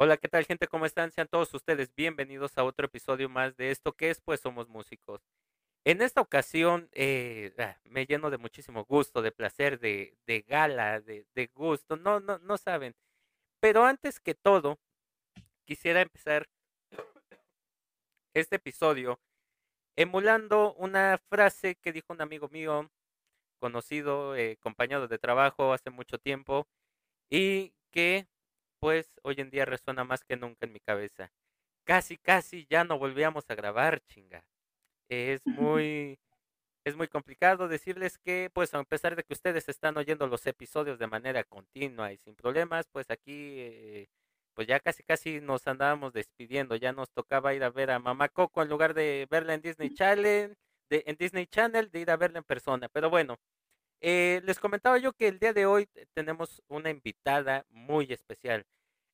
Hola, ¿qué tal gente? ¿Cómo están? Sean todos ustedes bienvenidos a otro episodio más de esto que es Pues Somos Músicos. En esta ocasión eh, ah, me lleno de muchísimo gusto, de placer, de, gala, de, de gusto, no, no, no saben. Pero antes que todo, quisiera empezar este episodio emulando una frase que dijo un amigo mío, conocido, eh, compañero de trabajo hace mucho tiempo, y que pues hoy en día resuena más que nunca en mi cabeza. Casi, casi ya no volvíamos a grabar, chinga. Es muy, es muy complicado decirles que, pues a pesar de que ustedes están oyendo los episodios de manera continua y sin problemas, pues aquí, eh, pues ya casi, casi nos andábamos despidiendo. Ya nos tocaba ir a ver a Mamá Coco en lugar de verla en Disney Channel, de, en Disney Channel, de ir a verla en persona. Pero bueno, eh, les comentaba yo que el día de hoy tenemos una invitada muy especial.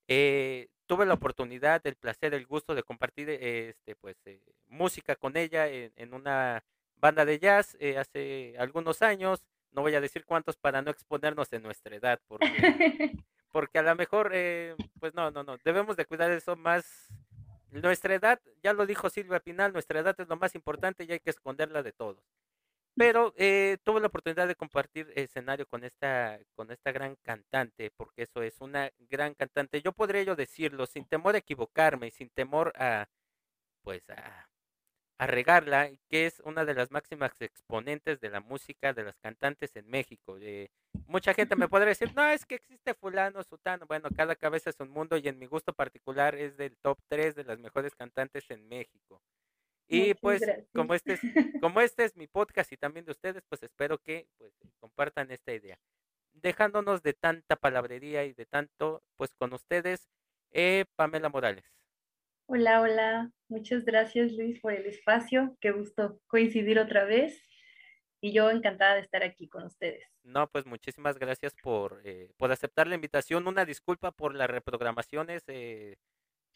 Eh, tuve la oportunidad, el placer, el gusto de compartir eh, este, pues, eh, música con ella en, en, una banda de jazz eh, hace algunos años. No voy a decir cuántos para no exponernos en nuestra edad, porque, porque a lo mejor, eh, pues no, no, no, debemos de cuidar eso más. Nuestra edad, ya lo dijo Silvia Pinal, nuestra edad es lo más importante y hay que esconderla de todos. Pero eh, tuve la oportunidad de compartir escenario con esta, con esta gran cantante, porque eso es una gran cantante. Yo podría yo decirlo sin temor a equivocarme y sin temor a, pues, a, a regarla, que es una de las máximas exponentes de la música de las cantantes en México. Eh, mucha gente me podría decir, no, es que existe fulano, sutano. Bueno, cada cabeza es un mundo y en mi gusto particular es del top 3 de las mejores cantantes en México. Y pues como este, es, como este es mi podcast y también de ustedes, pues espero que pues, compartan esta idea. Dejándonos de tanta palabrería y de tanto, pues con ustedes, eh, Pamela Morales. Hola, hola. Muchas gracias Luis por el espacio. Qué gusto coincidir otra vez. Y yo encantada de estar aquí con ustedes. No, pues muchísimas gracias por, eh, por aceptar la invitación. Una disculpa por las reprogramaciones. Eh,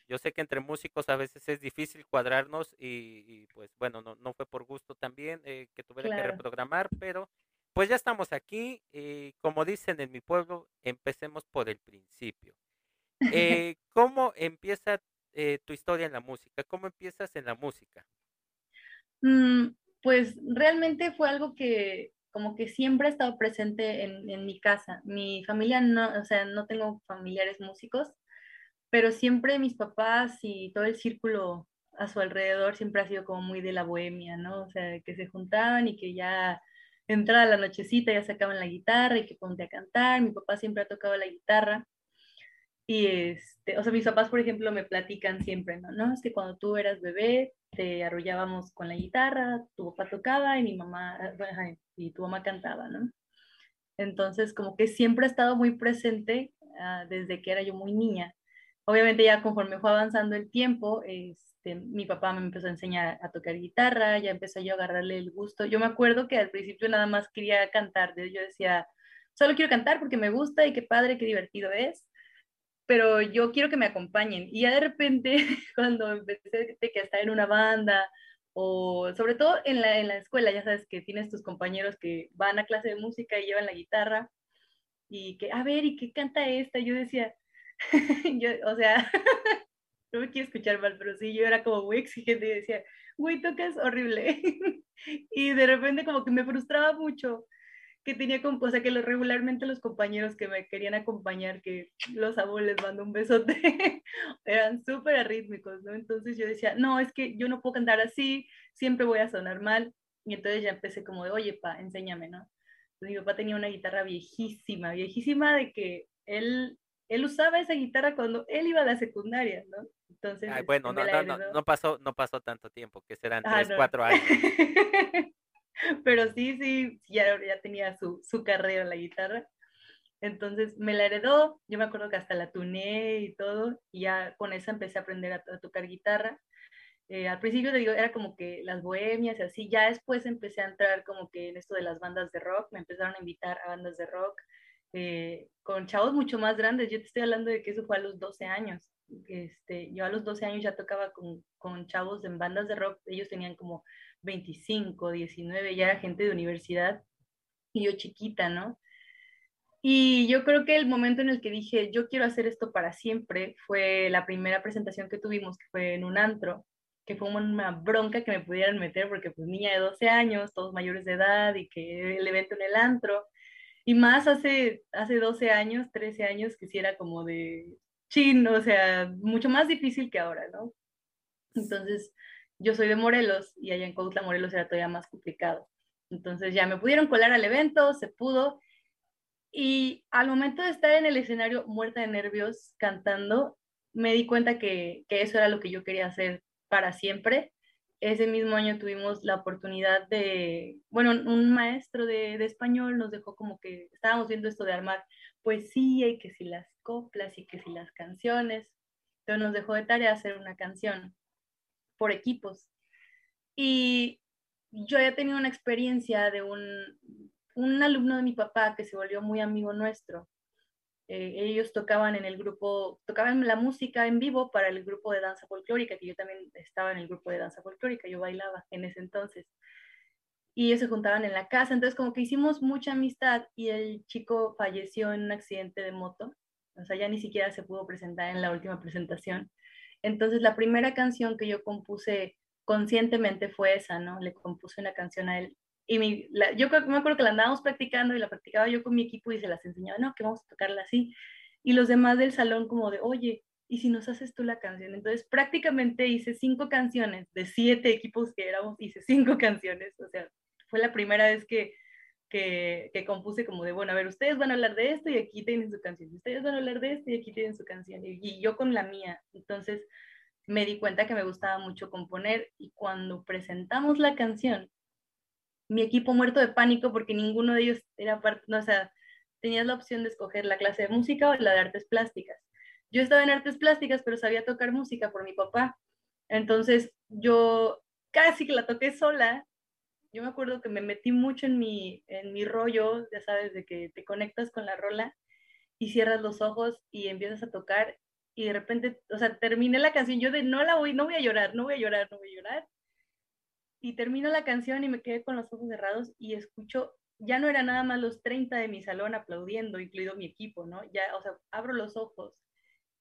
yo sé que entre músicos a veces es difícil cuadrarnos y, y pues bueno, no, no, fue por gusto también eh, que tuviera claro. que reprogramar, pero pues ya estamos aquí y como dicen en mi pueblo, empecemos por el principio. Eh, ¿Cómo empieza eh, tu historia en la música? ¿Cómo empiezas en la música? Mm, pues realmente fue algo que como que siempre ha estado presente en, en mi casa. Mi familia no, o sea, no tengo familiares músicos, pero siempre mis papás y todo el círculo a su alrededor siempre ha sido como muy de la bohemia, ¿no? O sea, que se juntaban y que ya entrada la nochecita ya sacaban la guitarra y que ponte a cantar. Mi papá siempre ha tocado la guitarra. Y este, o sea, mis papás, por ejemplo, me platican siempre, ¿no? No, es que cuando tú eras bebé, te arrullábamos con la guitarra, tu papá tocaba y mi mamá, y tu mamá cantaba, ¿no? Entonces, como que siempre ha estado muy presente uh, desde que era yo muy niña obviamente ya conforme fue avanzando el tiempo, este, mi papá me empezó a enseñar a tocar guitarra, ya empecé yo a agarrarle el gusto. Yo me acuerdo que al principio nada más quería cantar, yo decía, solo quiero cantar porque me gusta y qué padre, qué divertido es, pero yo quiero que me acompañen. Y ya de repente, cuando empecé que estar en una banda, o sobre todo en la, en la escuela, ya sabes que tienes tus compañeros que van a clase de música y llevan la guitarra, y que, a ver, ¿y qué canta esta? Yo decía, yo, o sea, no me quiero escuchar mal, pero sí, yo era como muy exigente y decía, güey, tocas horrible. y de repente como que me frustraba mucho que tenía, o sea, que los, regularmente los compañeros que me querían acompañar, que los abuelos les mando un besote, eran súper arrítmicos, ¿no? Entonces yo decía, no, es que yo no puedo cantar así, siempre voy a sonar mal. Y entonces ya empecé como de, oye, pa, enséñame, ¿no? Entonces mi papá tenía una guitarra viejísima, viejísima de que él él usaba esa guitarra cuando él iba a la secundaria, ¿no? Entonces, Ay, bueno, este, no, no, no, no, pasó, no pasó tanto tiempo, que serán ah, tres, cuatro años. Pero sí, sí, ya, ya tenía su, su carrera en la guitarra. Entonces me la heredó, yo me acuerdo que hasta la tuné y todo, y ya con esa empecé a aprender a, a tocar guitarra. Eh, al principio te digo, era como que las bohemias y así, ya después empecé a entrar como que en esto de las bandas de rock, me empezaron a invitar a bandas de rock, eh, con chavos mucho más grandes. Yo te estoy hablando de que eso fue a los 12 años. Este, yo a los 12 años ya tocaba con, con chavos en bandas de rock. Ellos tenían como 25, 19, ya era gente de universidad y yo chiquita, ¿no? Y yo creo que el momento en el que dije, yo quiero hacer esto para siempre, fue la primera presentación que tuvimos, que fue en un antro, que fue una bronca que me pudieran meter, porque pues niña de 12 años, todos mayores de edad, y que el evento en el antro. Y más hace, hace 12 años, 13 años, que sí era como de chin, o sea, mucho más difícil que ahora, ¿no? Entonces, yo soy de Morelos y allá en Cuautla, Morelos era todavía más complicado. Entonces ya me pudieron colar al evento, se pudo, y al momento de estar en el escenario muerta de nervios cantando, me di cuenta que, que, eso era lo que yo quería hacer para siempre. Ese mismo año tuvimos la oportunidad de, bueno, un maestro de, español nos dejó como que estábamos viendo esto de armar poesía y que si las coplas y que si las canciones. Entonces nos dejó de tarea hacer una canción por equipos. Y yo ya tenía una experiencia de un, un alumno de mi papá que se volvió muy amigo nuestro. Eh, ellos tocaban en el grupo, tocaban la música en vivo para el grupo de danza folclórica, que yo también estaba en el grupo de danza folclórica, yo bailaba en ese entonces. Y ellos se juntaban en la casa, entonces como que hicimos mucha amistad y el chico falleció en un accidente de moto, o sea, ya ni siquiera se pudo presentar en la última presentación. Entonces la primera canción que yo compuse conscientemente fue esa, ¿no? Le compuse una canción a él y mi, yo me acuerdo que la andábamos practicando y la practicaba yo con mi equipo y se las enseñaba, no, que vamos a tocarla así. Y los demás del salón como de, oye, ¿y si nos haces tú la canción? Entonces prácticamente hice cinco canciones, de siete equipos que éramos, hice cinco canciones. O sea, fue la primera vez que, que, que, compuse como de, bueno, a ver, ustedes van a hablar de esto y aquí tienen su canción. Ustedes van a hablar de esto y aquí tienen su canción. Y, y yo con la mía. Entonces me di cuenta que me gustaba mucho componer y cuando presentamos la canción, mi equipo muerto de pánico porque ninguno de ellos era parte, o sea, tenías la opción de escoger la clase de música o la de artes plásticas. Yo estaba en artes plásticas, pero sabía tocar música por mi papá. Entonces yo casi que la toqué sola. Yo me acuerdo que me metí mucho en mi, en mi rollo, ya sabes, de que te conectas con la rola y cierras los ojos y empiezas a tocar y de repente, o sea, terminé la canción, yo de no la voy, no voy a llorar, no voy a llorar, no voy a llorar y termino la canción y me quedé con los ojos cerrados y escucho, ya no era nada más los 30 de mi salón aplaudiendo, incluido mi equipo, ¿no? Ya, o sea, abro los ojos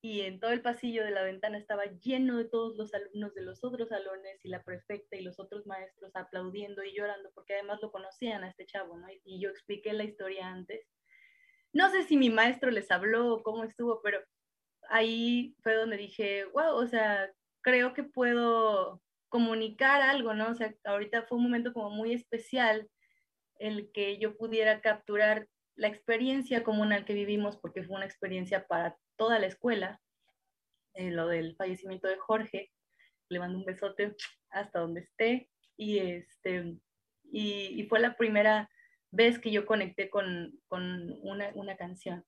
y en todo el pasillo de la ventana estaba lleno de todos los alumnos de los otros salones y la prefecta y los otros maestros aplaudiendo y llorando porque además lo conocían a este chavo, ¿no? Y yo expliqué la historia antes. No sé si mi maestro les habló o cómo estuvo, pero ahí fue donde dije, wow, o sea, creo que puedo comunicar algo, ¿no? O sea, ahorita fue un momento como muy especial el que yo pudiera capturar la experiencia comunal que vivimos, porque fue una experiencia para toda la escuela, eh, lo del fallecimiento de Jorge, le mando un besote hasta donde esté, y, este, y, fue la primera vez que yo conecté con, con una, una, canción.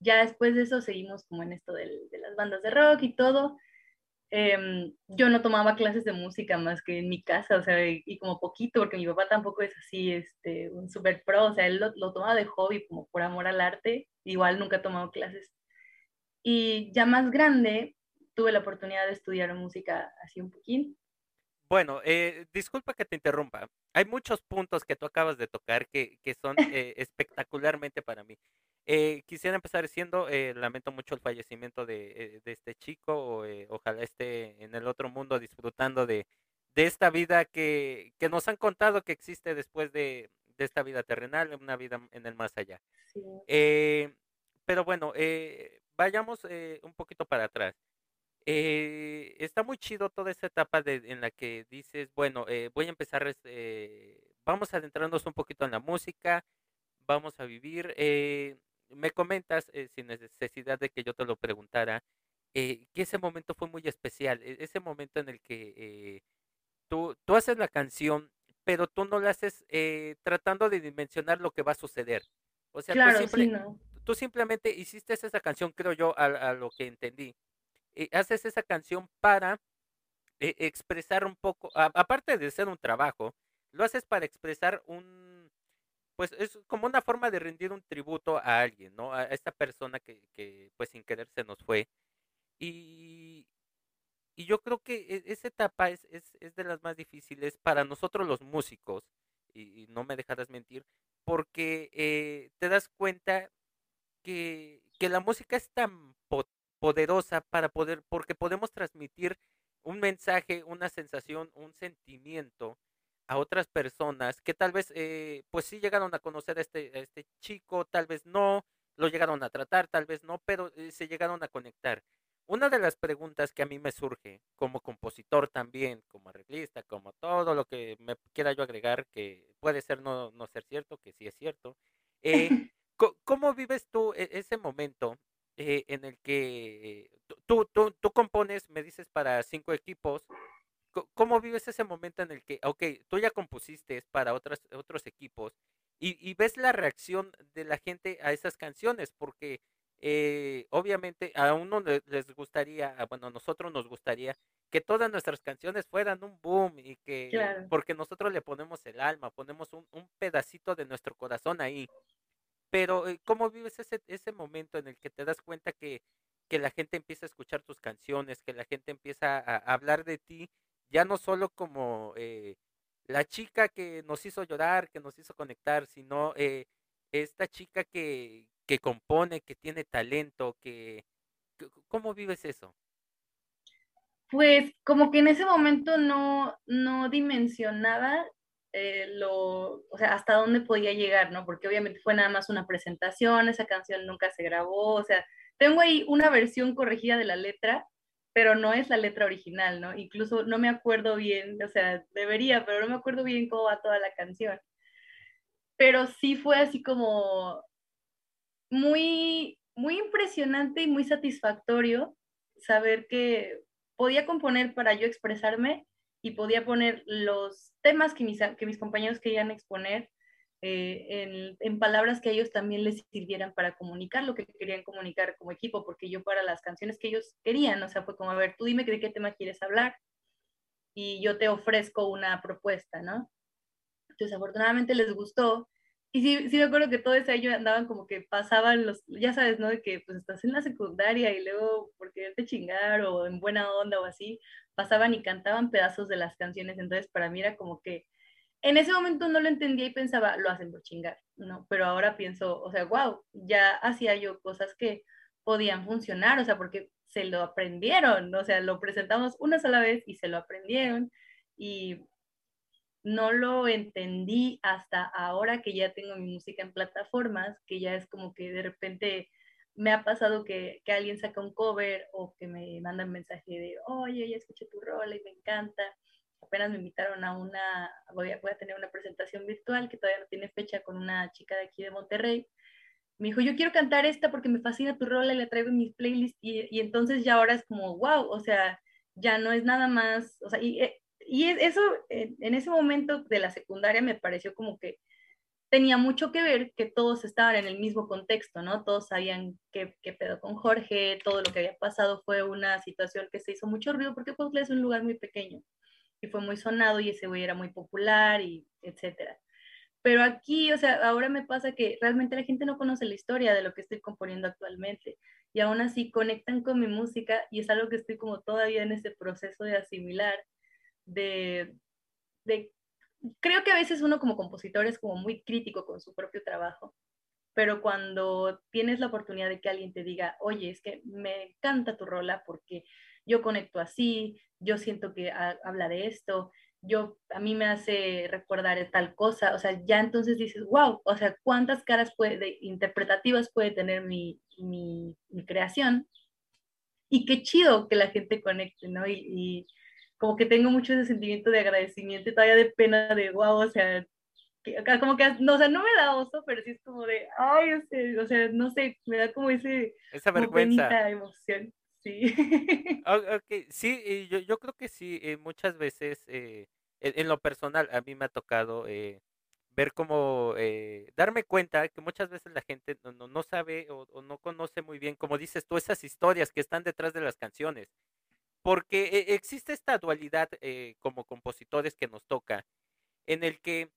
Ya después de eso seguimos como en esto del, de las bandas de rock y todo, Em, yo no tomaba clases de música más que en mi casa, o sea, y, como poquito, porque mi papá tampoco es así, este, un super pro, o sea, él lo, lo tomaba de hobby, como por amor al arte, igual nunca ha tomado clases. Y ya más grande, tuve la oportunidad de estudiar música así un poquín. Bueno, eh, disculpa que te interrumpa. Hay muchos puntos que tú acabas de tocar que, que son eh, espectacularmente para mí. Eh, quisiera empezar diciendo, eh, lamento mucho el fallecimiento de, eh, de este chico, o, eh, ojalá esté en el otro mundo disfrutando de, de esta vida que, que, nos han contado que existe después de, de, esta vida terrenal, una vida en el más allá. Sí. pero bueno, vayamos un poquito para atrás. Está muy chido toda esa etapa de, en la que dices, bueno, voy a empezar, vamos a adentrarnos un poquito en la música, vamos a vivir me comentas, eh, sin necesidad de que yo te lo preguntara, eh, que ese momento fue muy especial, e-, ese momento en el que eh, tú, tú haces la canción, pero tú no la haces eh, tratando de dimensionar lo que va a suceder. O sea, claro, tú, simple, sí, no. tú, simplemente hiciste esa canción, creo yo, a, a lo que entendí. Haces esa canción para expresar un poco, aparte de ser un trabajo, lo haces para expresar un pues es como una forma de rendir un tributo a alguien, ¿no? A esta persona que, que pues sin querer se nos fue. Y, y yo creo que e, esa etapa es, es, es, de las más difíciles para nosotros los músicos, y, no me dejarás mentir, porque eh, te das cuenta que, que la música es tan poderosa para poder, porque podemos transmitir un mensaje, una sensación, un sentimiento a otras personas que tal vez, eh, pues sí llegaron a conocer a este, a este chico, tal vez no, lo llegaron a tratar, tal vez no, pero eh, se llegaron a conectar. Una de las preguntas que a mí me surge como compositor también, como arreglista, como todo lo que me quiera yo agregar, que puede ser no, no ser cierto, que sí es cierto, eh, ¿cómo vives tú e, ese momento eh, en el que tú, tú, tú compones, me dices, para cinco equipos, ¿cómo vives ese momento en el que, ok, tú ya compusiste para otras, otros equipos y, y ves la reacción de la gente a esas canciones? Porque eh, obviamente a uno les gustaría, bueno, a nosotros nos gustaría que todas nuestras canciones fueran un boom y que, porque nosotros le ponemos el alma, ponemos un, un pedacito de nuestro corazón ahí. Pero, eh, ¿cómo vives ese, ese momento en el que te das cuenta que, que la gente empieza a escuchar tus canciones, que la gente empieza a, hablar de ti, ya no solo como eh, la chica que nos hizo llorar, que nos hizo conectar, sino eh, esta chica que, que compone, que tiene talento, que... ¿Cómo vives eso? Pues como que en ese momento no, no dimensionaba eh, lo, o sea, hasta dónde podía llegar, ¿no? Porque obviamente fue nada más una presentación, esa canción nunca se grabó, o sea, tengo ahí una versión corregida de la letra, pero no es la letra original, ¿no? Incluso no me acuerdo bien, o sea, debería, pero no me acuerdo bien cómo va toda la canción. Pero sí fue así como muy, muy impresionante y muy satisfactorio saber que podía componer para yo expresarme y podía poner los temas que mis, que mis compañeros querían exponer eh, en, en, palabras que a ellos también les sirvieran para comunicar lo que querían comunicar como equipo, porque yo para las canciones que ellos querían, o sea, fue como, a ver, tú dime de qué tema quieres hablar y yo te ofrezco una propuesta, ¿no? Entonces, afortunadamente les gustó. Y sí, sí me acuerdo que todo ese año andaban como que pasaban los, ya sabes, ¿no? De que pues estás en la secundaria y luego por quererte chingar o en buena onda o así, pasaban y cantaban pedazos de las canciones, entonces para mí era como que en ese momento no lo entendía y pensaba, lo hacen por chingar, ¿no? Pero ahora pienso, o sea, wow, ya hacía yo cosas que podían funcionar, o sea, porque se lo aprendieron, o sea, lo presentamos una sola vez y se lo aprendieron y no lo entendí hasta ahora que ya tengo mi música en plataformas, que ya es como que de repente me ha pasado que, que, alguien saca un cover o que me manda un mensaje de, oye, ya escuché tu rol y me encanta. Apenas me invitaron a una, voy a, voy a tener una presentación virtual que todavía no tiene fecha con una chica de aquí de Monterrey. Me dijo, yo quiero cantar esta porque me fascina tu rol y la traigo en mis playlists. Y, y entonces ya ahora es como, wow, o sea, ya no es nada más, o sea, eh, y eso en ese momento de la secundaria me pareció como que tenía mucho que ver que todos estaban en el mismo contexto, ¿no? Todos sabían qué, qué pedo con Jorge, todo lo que había pasado fue una situación que se hizo mucho ruido porque Cuautla es un lugar muy pequeño y fue muy sonado y ese güey era muy popular y etcétera. Pero aquí, o sea, ahora me pasa que realmente la gente no conoce la historia de lo que estoy componiendo actualmente y aún así conectan con mi música y es algo que estoy como todavía en ese proceso de asimilar, de, de creo que a veces uno como compositor es como muy crítico con su propio trabajo, pero cuando tienes la oportunidad de que alguien te diga, oye, es que me encanta tu rola porque yo conecto así, yo siento que habla de esto, yo a mí me hace recordar tal cosa, o sea, ya entonces dices, wow, o sea, cuántas caras puede, interpretativas puede tener mi, mi, mi, creación y qué chido que la gente conecte, ¿no? Y, y como que tengo mucho ese sentimiento de agradecimiento y todavía de pena de wow, o sea, como que, no, o sea, no me da oso, pero sí es como de, ay, o sea, no sé, me da como ese... Esa vergüenza. emoción, sí. Ok, sí, yo, yo creo que sí, eh, muchas veces, eh, en, lo personal, a mí me ha tocado eh, ver como, darme cuenta que muchas veces la gente no, no, sabe o, o, no conoce muy bien, como dices tú, esas historias que están detrás de las canciones porque e, existe esta dualidad eh, como compositores que nos toca, en el que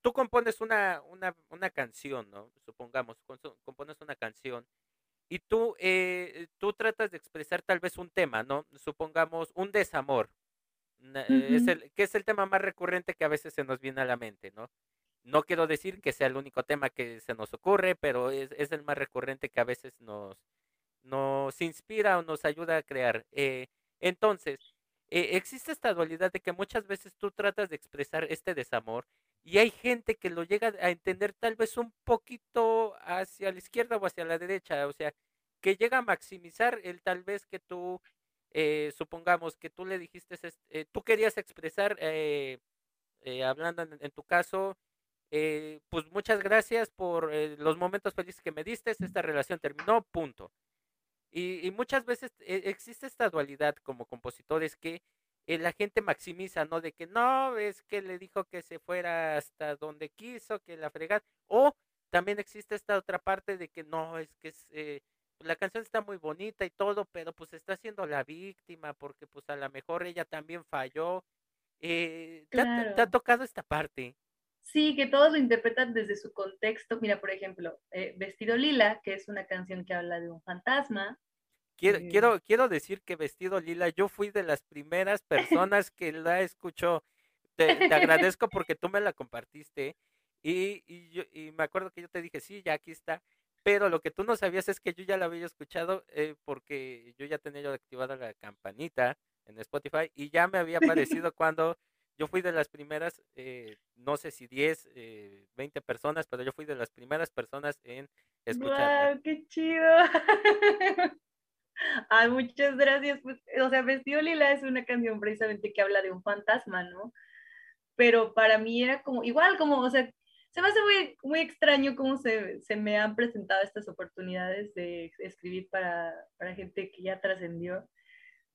tú compones una, una, una, canción, ¿no? Supongamos, compones una canción y tú, eh, tú tratas de expresar tal vez un tema, ¿no? Supongamos un desamor, es el, que es el tema más recurrente que a veces se nos viene a la mente, ¿no? No quiero decir que sea el único tema que se nos ocurre, pero es, es el más recurrente que a veces nos, nos inspira o nos ayuda a crear. Eh, entonces, eh, existe esta dualidad de que muchas veces tú tratas de expresar este desamor y hay gente que lo llega a entender tal vez un poquito hacia la izquierda o hacia la derecha, o sea, que llega a maximizar el tal vez que tú, eh, supongamos que tú le dijiste, eh, tú querías expresar, hablando en, tu caso, pues muchas gracias por los momentos felices que me diste, esta relación terminó, punto. Y, y muchas veces existe esta dualidad como compositores que la gente maximiza, ¿no? De que no, es que le dijo que se fuera hasta donde quiso, que la fregada. O también existe esta otra parte de que no, es que es, la canción está muy bonita y todo, pero pues está siendo la víctima porque pues a lo mejor ella también falló. Eh, ¿te, ha, tocado esta parte? Sí, que todos lo interpretan desde su contexto. Mira, por ejemplo, eh, Vestido Lila, que es una canción que habla de un fantasma. Quiero, eh, quiero, quiero decir que Vestido Lila, yo fui de las primeras personas que la escuchó. Te, te agradezco porque tú me la compartiste. Y, y, yo, y me acuerdo que yo te dije, sí, ya aquí está. Pero lo que tú no sabías es que yo ya la había escuchado eh, porque yo ya tenía yo activada la campanita en Spotify y ya me había aparecido cuando yo fui de las primeras, eh, no sé si 10, eh, 20 personas, pero yo fui de las primeras personas en escucharla. ¡Wow! ¡Qué chido! Ay, muchas gracias. Pues, o sea, Vestido Lila es una canción precisamente que habla de un fantasma, ¿no? Pero para mí era como, igual como, o sea, se me hace muy, muy extraño cómo se, se, me han presentado estas oportunidades de escribir para, para gente que ya trascendió.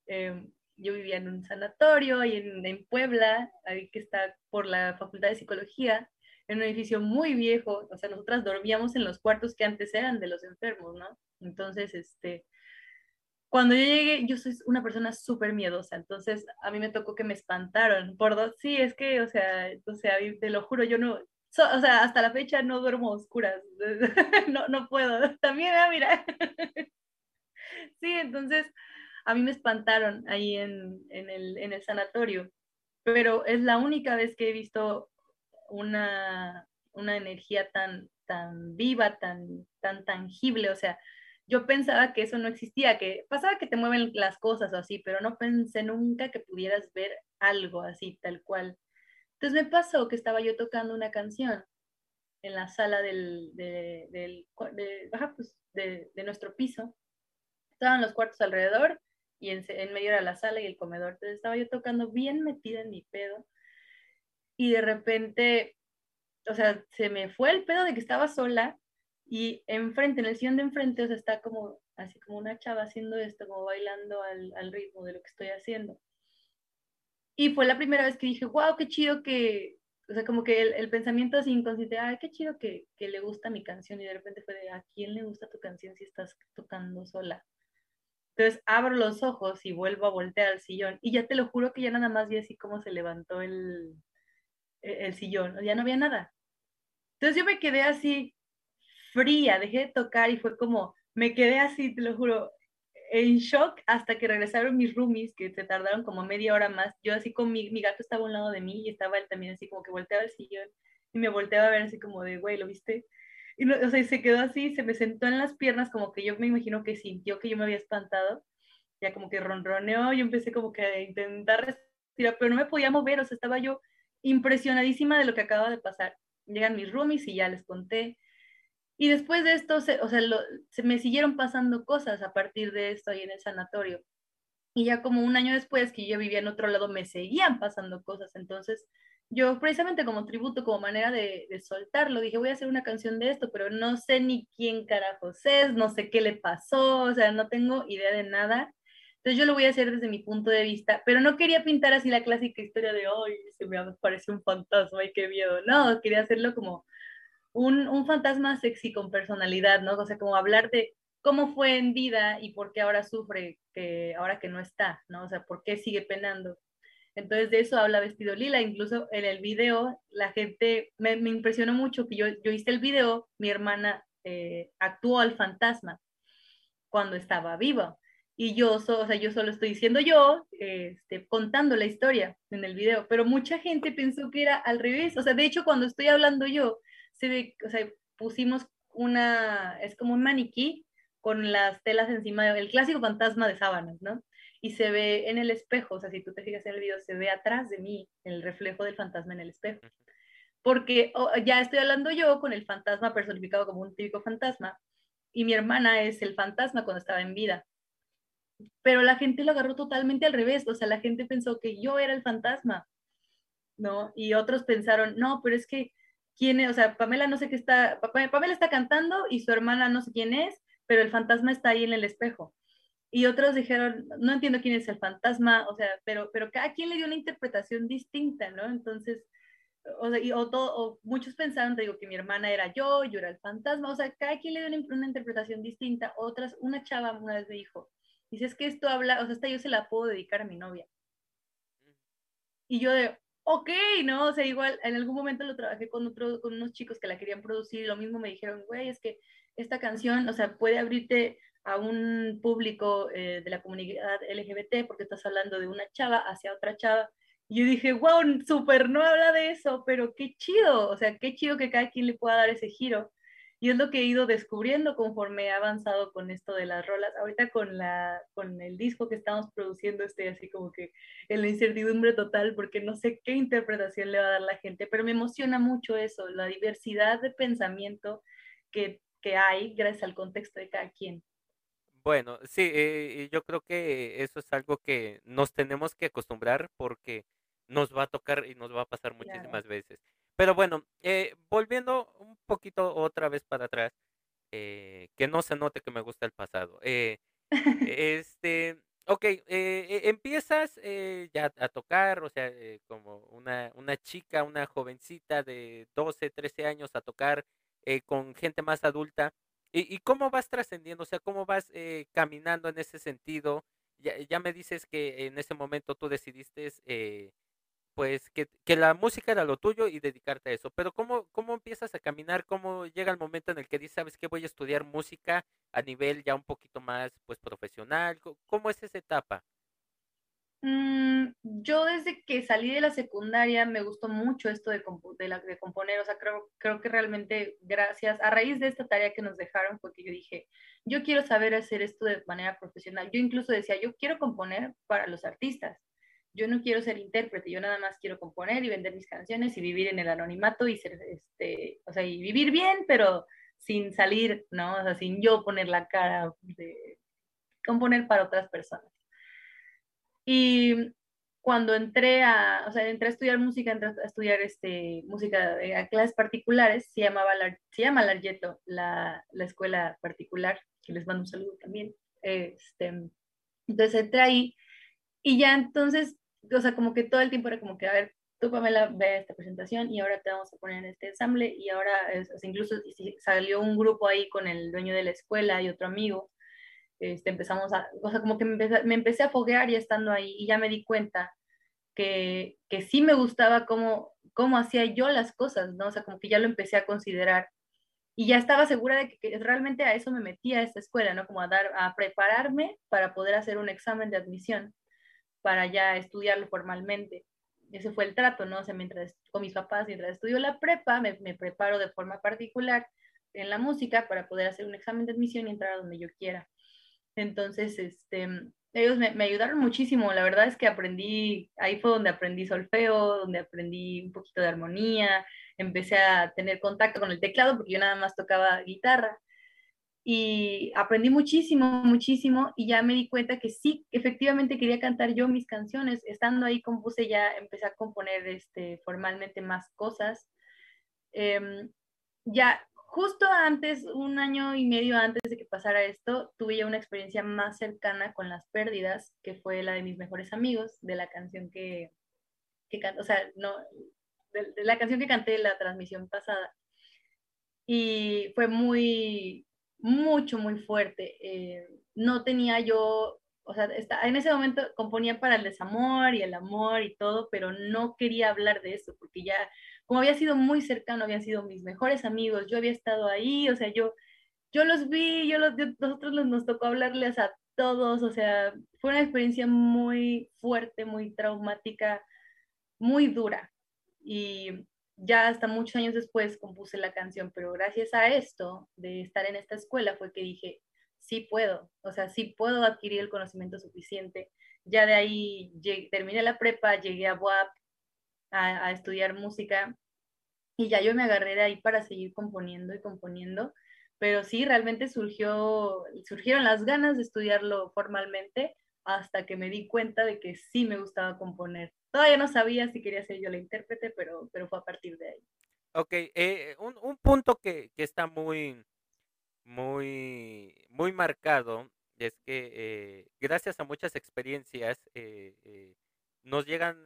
Em, yo vivía en un sanatorio y en, en, Puebla, ahí que está por la Facultad de Psicología, en un edificio muy viejo, o sea, nosotras dormíamos en los cuartos que antes eran de los enfermos, ¿no? Entonces, este, cuando yo llegué, yo soy una persona súper miedosa, entonces a mí me tocó que me espantaron por dos, sí, es que, o sea, o sea, te lo juro, yo no, o sea, hasta la fecha no duermo oscuras, no, no puedo. También, ah, mira. sí, entonces a mí me espantaron ahí en, en, el, en el sanatorio, pero es la única vez que he visto una, una energía tan, tan viva, tan, tan tangible, o sea, yo pensaba que eso no existía, que pasaba que te mueven las cosas o así, pero no pensé nunca que pudieras ver algo así, tal cual. Entonces me pasó que estaba yo tocando una canción en la sala del, de, del, de, pues, de, de, nuestro piso. Estaban los cuartos alrededor y en, medio era la sala y el comedor. Entonces estaba yo tocando bien metida en mi pedo y de repente, o sea, se me fue el pedo de que estaba sola y enfrente, en el sillón de enfrente, o está como así como una chava haciendo esto, como bailando al, ritmo de lo que estoy haciendo. Y fue la primera vez que dije, wow, qué chido que, o sea, como que el, pensamiento así inconsciente, ay, qué chido que, que, le gusta mi canción. Y de repente fue de, ¿a quién le gusta tu canción si estás tocando sola? Entonces abro los ojos y vuelvo a voltear al sillón. Y ya te lo juro que ya nada más vi así como se levantó el, e, el sillón. Ya no había nada. Entonces yo me quedé así fría, dejé de tocar y fue como, me quedé así, te lo juro, en shock hasta que regresaron mis roomies, que se tardaron como media hora más. Yo así con mi, mi gato estaba a un lado de mí y estaba él también así como que volteaba el sillón y me volteaba a ver así como de, güey, ¿lo viste? Y o sea, se quedó así, se me sentó en las piernas como que yo me imagino que sintió que yo me había espantado. Ya como que ronroneó, yo empecé como que a intentar respirar, pero no me podía mover, o sea, estaba yo impresionadísima de lo que acaba de pasar. Llegan mis roomies y ya les conté y después de esto, o sea, se me siguieron pasando cosas a partir de esto ahí en el sanatorio. Y ya como un año después que yo vivía en otro lado, me seguían pasando cosas. Entonces, yo precisamente como tributo, como manera de, soltarlo, dije, voy a hacer una canción de esto, pero no sé ni quién carajos es, no sé qué le pasó, o sea, no tengo idea de nada. Entonces yo lo voy a hacer desde mi punto de vista, pero no quería pintar así la clásica historia de, hoy se me apareció un fantasma, y qué miedo. No, quería hacerlo como un, un, fantasma sexy con personalidad, ¿no? O sea, como hablar de cómo fue en vida y por qué ahora sufre, que ahora que no está, ¿no? O sea, por qué sigue penando. Entonces de eso habla Vestido Lila, incluso en el video la gente, me, impresionó mucho que yo, yo hice el video, mi hermana eh, actuó al fantasma cuando estaba viva. y yo, o sea, yo solo estoy diciendo yo, este, contando la historia en el video, pero mucha gente pensó que era al revés, o sea, de hecho cuando estoy hablando yo, se ve, o sea, pusimos una, es como un maniquí con las telas encima, el clásico fantasma de sábanas, ¿no? Y se ve en el espejo, o sea, si tú te fijas en el video, se ve atrás de mí el reflejo del fantasma en el espejo. Porque ya estoy hablando yo con el fantasma personificado como un típico fantasma, y mi hermana es el fantasma cuando estaba en vida pero la gente lo agarró totalmente al revés, o sea, la gente pensó que yo era el fantasma, ¿no? Y otros pensaron, no, pero es que, ¿quién es? O sea, Pamela no sé qué está, Pamela está cantando y su hermana no sé quién es, pero el fantasma está ahí en el espejo. Y otros dijeron, no entiendo quién es el fantasma, o sea, pero, pero cada quien le dio una interpretación distinta, ¿no? Entonces, o, sea, y, o, todo, muchos pensaron, te digo, que mi hermana era yo, yo era el fantasma, o sea, cada quien le dio una, una interpretación distinta. Otras, una chava una vez me dijo, Dice, es que esto habla, o sea, esta yo se la puedo dedicar a mi novia. Y yo de, ok, ¿no? O sea, igual en algún momento lo trabajé con, otro, con unos chicos que la querían producir y lo mismo me dijeron, güey, es que esta canción, o sea, puede abrirte a un público eh, de la comunidad LGBT porque estás hablando de una chava hacia otra chava. Y yo dije, wow, súper, no habla de eso, pero qué chido, o sea, qué chido que cada quien le pueda dar ese giro. Y es lo que he ido descubriendo conforme he avanzado con esto de las rolas. Ahorita con, la, con el disco que estamos produciendo estoy así como que en la incertidumbre total porque no sé qué interpretación le va a dar la gente, pero me emociona mucho eso, la diversidad de pensamiento que, que hay gracias al contexto de cada quien. Bueno, sí, eh, yo creo que eso es algo que nos tenemos que acostumbrar porque nos va a tocar y nos va a pasar muchísimas veces. Pero bueno, eh, volviendo un poquito otra vez para atrás, eh, que no se note que me gusta el pasado. Eh, este, ok, empiezas ya a tocar, o sea, como una, una chica, una jovencita de 12, 13 años a tocar con gente más adulta. ¿Y, y cómo vas trascendiendo? O sea, ¿cómo vas caminando en ese sentido? Ya, ya, me dices que en ese momento tú decidiste pues que, que, la música era lo tuyo y dedicarte a eso. Pero ¿cómo, ¿cómo empiezas a caminar? ¿Cómo llega el momento en el que dices, sabes que voy a estudiar música a nivel ya un poquito más pues profesional? ¿Cómo es esa etapa? Mm, yo desde que salí de la secundaria me gustó mucho esto de, de, componer, o sea, creo, creo que realmente gracias, a raíz de esta tarea que nos dejaron, porque yo dije, yo quiero saber hacer esto de manera profesional. Yo incluso decía, yo quiero componer para los artistas yo no quiero ser intérprete, yo nada más quiero componer y vender mis canciones y vivir en el anonimato y ser, este, o sea, y vivir bien, pero sin salir, ¿no? O sea, sin yo poner la cara de componer para otras personas. Y cuando entré a, o sea, entré a estudiar música, entré a estudiar este, música a clases particulares, se, llamaba se llama Largeto, la, la escuela particular, que les mando un saludo también. Este, entonces entré ahí y ya entonces o sea, como que todo el tiempo era como que, a ver, tú Pamela, ve esta presentación y ahora te vamos a poner en este ensamble y ahora es, incluso salió un grupo ahí con el dueño de la escuela y otro amigo, este, empezamos a, o sea, como que me empecé, a foguear y estando ahí y ya me di cuenta que, que sí me gustaba cómo, cómo hacía yo las cosas, ¿no? O sea, como que ya lo empecé a considerar y ya estaba segura de que, que realmente a eso me metía a esta escuela, ¿no? Como a dar, a prepararme para poder hacer un examen de admisión para ya estudiarlo formalmente. Ese fue el trato, ¿no? O sea, mientras con mis papás, mientras estudio la prepa, me, me preparo de forma particular en la música para poder hacer un examen de admisión y entrar a donde yo quiera. Entonces, este, ellos me, ayudaron muchísimo. La verdad es que aprendí, ahí fue donde aprendí solfeo, donde aprendí un poquito de armonía, empecé a tener contacto con el teclado porque yo nada más tocaba guitarra y aprendí muchísimo, muchísimo y ya me di cuenta que sí, efectivamente quería cantar yo mis canciones. Estando ahí compuse ya, empecé a componer este, formalmente más cosas. Em, ya justo antes, un año y medio antes de que pasara esto, tuve ya una experiencia más cercana con las pérdidas, que fue la de mis mejores amigos, de la canción que, que o sea, no, de, la canción que canté en la transmisión pasada. Y fue muy, mucho, muy fuerte. Eh, no tenía yo, o sea, en ese momento componía para el desamor y el amor y todo, pero no quería hablar de eso, porque ya, como había sido muy cercano, habían sido mis mejores amigos, yo había estado ahí, o sea, yo, yo los vi, yo los, nosotros nos tocó hablarles a todos, o sea, fue una experiencia muy fuerte, muy traumática, muy dura. Y ya hasta muchos años después compuse la canción, pero gracias a esto, de estar en esta escuela, fue que dije, sí puedo, o sea, sí puedo adquirir el conocimiento suficiente. Ya de ahí terminé la prepa, llegué a WAP a, a estudiar música y ya yo me agarré de ahí para seguir componiendo y componiendo pero sí, realmente surgió, surgieron las ganas de estudiarlo formalmente hasta que me di cuenta de que sí me gustaba componer. Todavía no sabía si quería ser yo la intérprete, pero, pero fue a partir de ahí. Ok, eh, un, un, punto que, que, está muy, muy, muy marcado es que eh, gracias a muchas experiencias eh, nos llegan,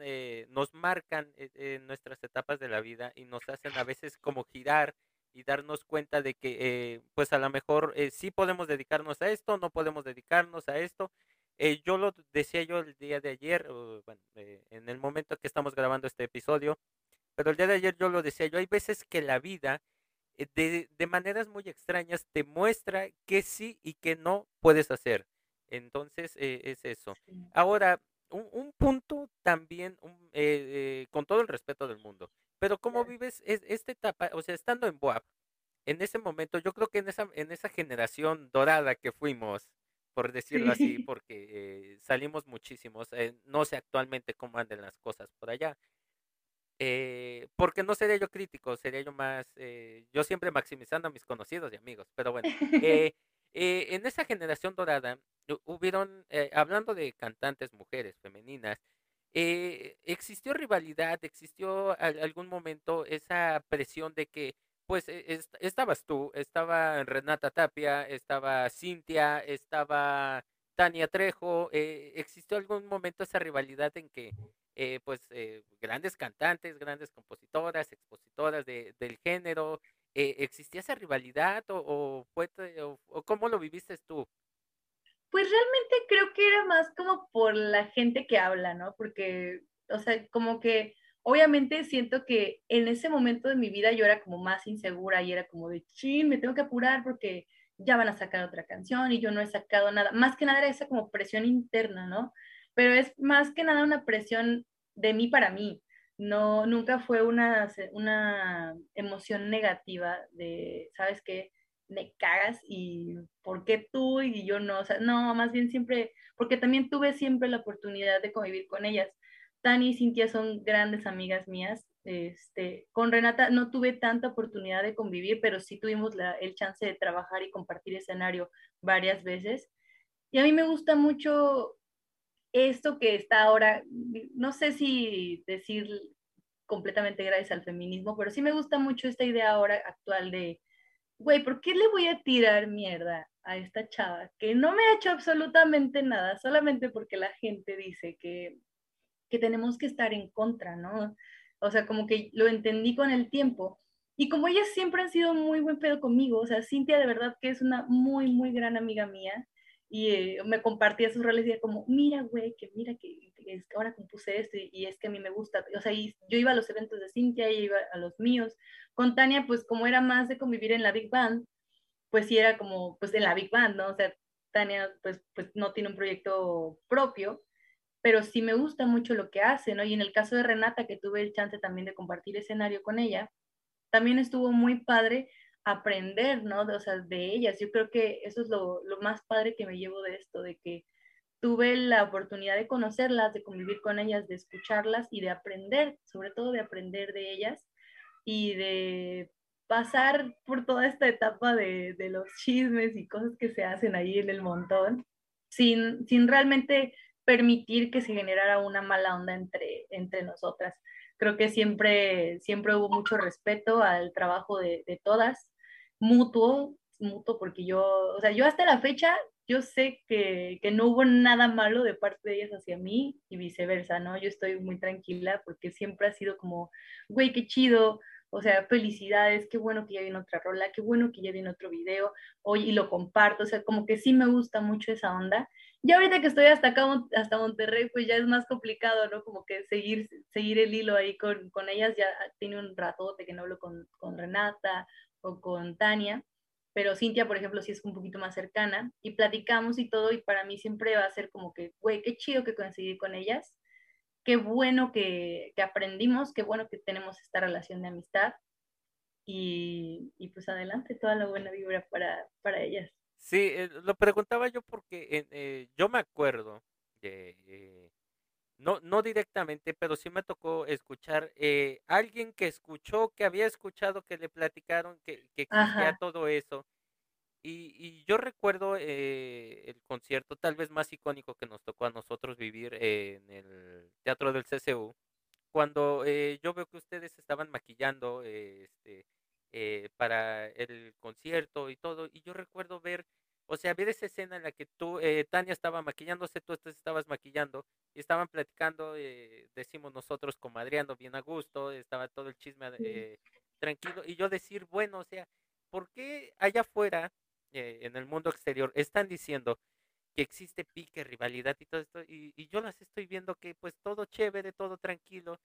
nos marcan en nuestras etapas de la vida y nos hacen a veces como girar y darnos cuenta de que eh, pues a lo mejor eh, sí podemos dedicarnos a esto, no podemos dedicarnos a esto. Eh, yo lo decía yo el día de ayer, bueno, en el momento que estamos grabando este episodio, pero el día de ayer yo lo decía yo, hay veces que la vida de, de maneras muy extrañas te muestra que sí y que no puedes hacer. Entonces es eso. Ahora, un, un, punto también, un, con todo el respeto del mundo, pero ¿cómo vives esta etapa? O sea, estando en Boab, en ese momento, yo creo que en esa, en esa generación dorada que fuimos, por decirlo así, porque eh, salimos muchísimos, eh, no sé actualmente cómo andan las cosas por allá, eh, porque no sería yo crítico, sería yo más, yo siempre maximizando a mis conocidos y amigos, pero bueno, en esa generación dorada hubieron, hablando de cantantes mujeres femeninas, eh, existió rivalidad, existió algún momento esa presión de que, pues, e, estabas tú, estaba Renata Tapia, estaba Cintia, estaba Tania Trejo, eh, existió algún momento esa rivalidad en que, eh, pues, grandes cantantes, grandes compositoras, expositoras de, del género, ¿existía esa rivalidad o, o fue, o cómo lo viviste tú? Pues realmente creo que era más como por la gente que habla, ¿no? Porque, o sea, como que obviamente siento que en ese momento de mi vida yo era como más insegura y era como de, chin, me tengo que apurar porque ya van a sacar otra canción y yo no he sacado nada. Más que nada era esa como presión interna, ¿no? Pero es más que nada una presión de mí para mí. No, nunca fue una, una emoción negativa de, ¿sabes qué? me cagas y ¿por qué tú y yo no? No, más bien siempre, porque también tuve siempre la oportunidad de convivir con ellas. Tani y Cintia son grandes amigas mías. Este, con Renata no tuve tanta oportunidad de convivir, pero sí tuvimos el chance de trabajar y compartir escenario varias veces. Y a mí me gusta mucho esto que está ahora, no sé si decir completamente gracias al feminismo, pero sí me gusta mucho esta idea ahora actual de güey, ¿por qué le voy a tirar mierda a esta chava que no me ha hecho absolutamente nada, solamente porque la gente dice que, que tenemos que estar en contra, ¿no? O sea, como que lo entendí con el tiempo. Y como ellas siempre han sido muy buen pedo conmigo, o sea, Cintia de verdad que es una muy, muy gran amiga mía, y eh, me compartía sus roles y decía como, mira, güey, que mira que, que, ahora compuse esto y, y, es que a mí me gusta. O sea, y yo iba a los eventos de Cintia, ella iba a los míos. Con Tania, pues como era más de convivir en la Big Band, pues sí era como, pues en la Big Band, ¿no? O sea, Tania, pues, pues no tiene un proyecto propio, pero sí me gusta mucho lo que hace, ¿no? Y en el caso de Renata, que tuve el chance también de compartir escenario con ella, también estuvo muy padre aprender, ¿no? De, o sea, de ellas. Yo creo que eso es lo, más padre que me llevo de esto, de que tuve la oportunidad de conocerlas, de convivir con ellas, de escucharlas y de aprender, sobre todo de aprender de ellas y de pasar por toda esta etapa de, los chismes y cosas que se hacen ahí en el montón, sin, sin realmente permitir que se generara una mala onda entre, entre nosotras. Creo que siempre, siempre hubo mucho respeto al trabajo de todas mutuo, mutuo, porque yo, o sea, yo hasta la fecha, yo sé que, que, no hubo nada malo de parte de ellas hacia mí y viceversa, ¿no? Yo estoy muy tranquila porque siempre ha sido como, güey, qué chido, o sea, felicidades, qué bueno que ya viene otra rola, qué bueno que ya viene otro video, hoy y lo comparto, o sea, como que sí me gusta mucho esa onda. Y ahorita que estoy hasta acá, hasta Monterrey, pues ya es más complicado, ¿no? Como que seguir, seguir el hilo ahí con, con ellas, ya tiene un ratote que no hablo con, con Renata o con Tania, pero Cintia, por ejemplo, sí es un poquito más cercana y platicamos y todo y para mí siempre va a ser como que, güey, qué chido que coincidí con ellas, qué bueno que, que aprendimos, qué bueno que tenemos esta relación de amistad y, y pues adelante, toda la buena vibra para, para ellas. Sí, eh, lo preguntaba yo porque eh, yo me acuerdo, eh, no, no directamente, pero sí me tocó escuchar eh, alguien que escuchó, que había escuchado que le platicaron que, que existía todo eso. Y, y yo recuerdo eh, el concierto tal vez más icónico que nos tocó a nosotros vivir en el Teatro del CCU, cuando eh, yo veo que ustedes estaban maquillando este, eh, para el concierto y todo, y yo recuerdo ver, o sea, ver esa escena en la que tú, eh, Tania estaba maquillándose, tú estabas maquillando, y estaban platicando, eh, decimos nosotros, comadreando bien a gusto, estaba todo el chisme eh, tranquilo, y yo decir, bueno, o sea, ¿por qué allá afuera, eh, en el mundo exterior, están diciendo que existe pique, rivalidad y todo esto, y, y yo las estoy viendo que pues todo chévere, todo tranquilo,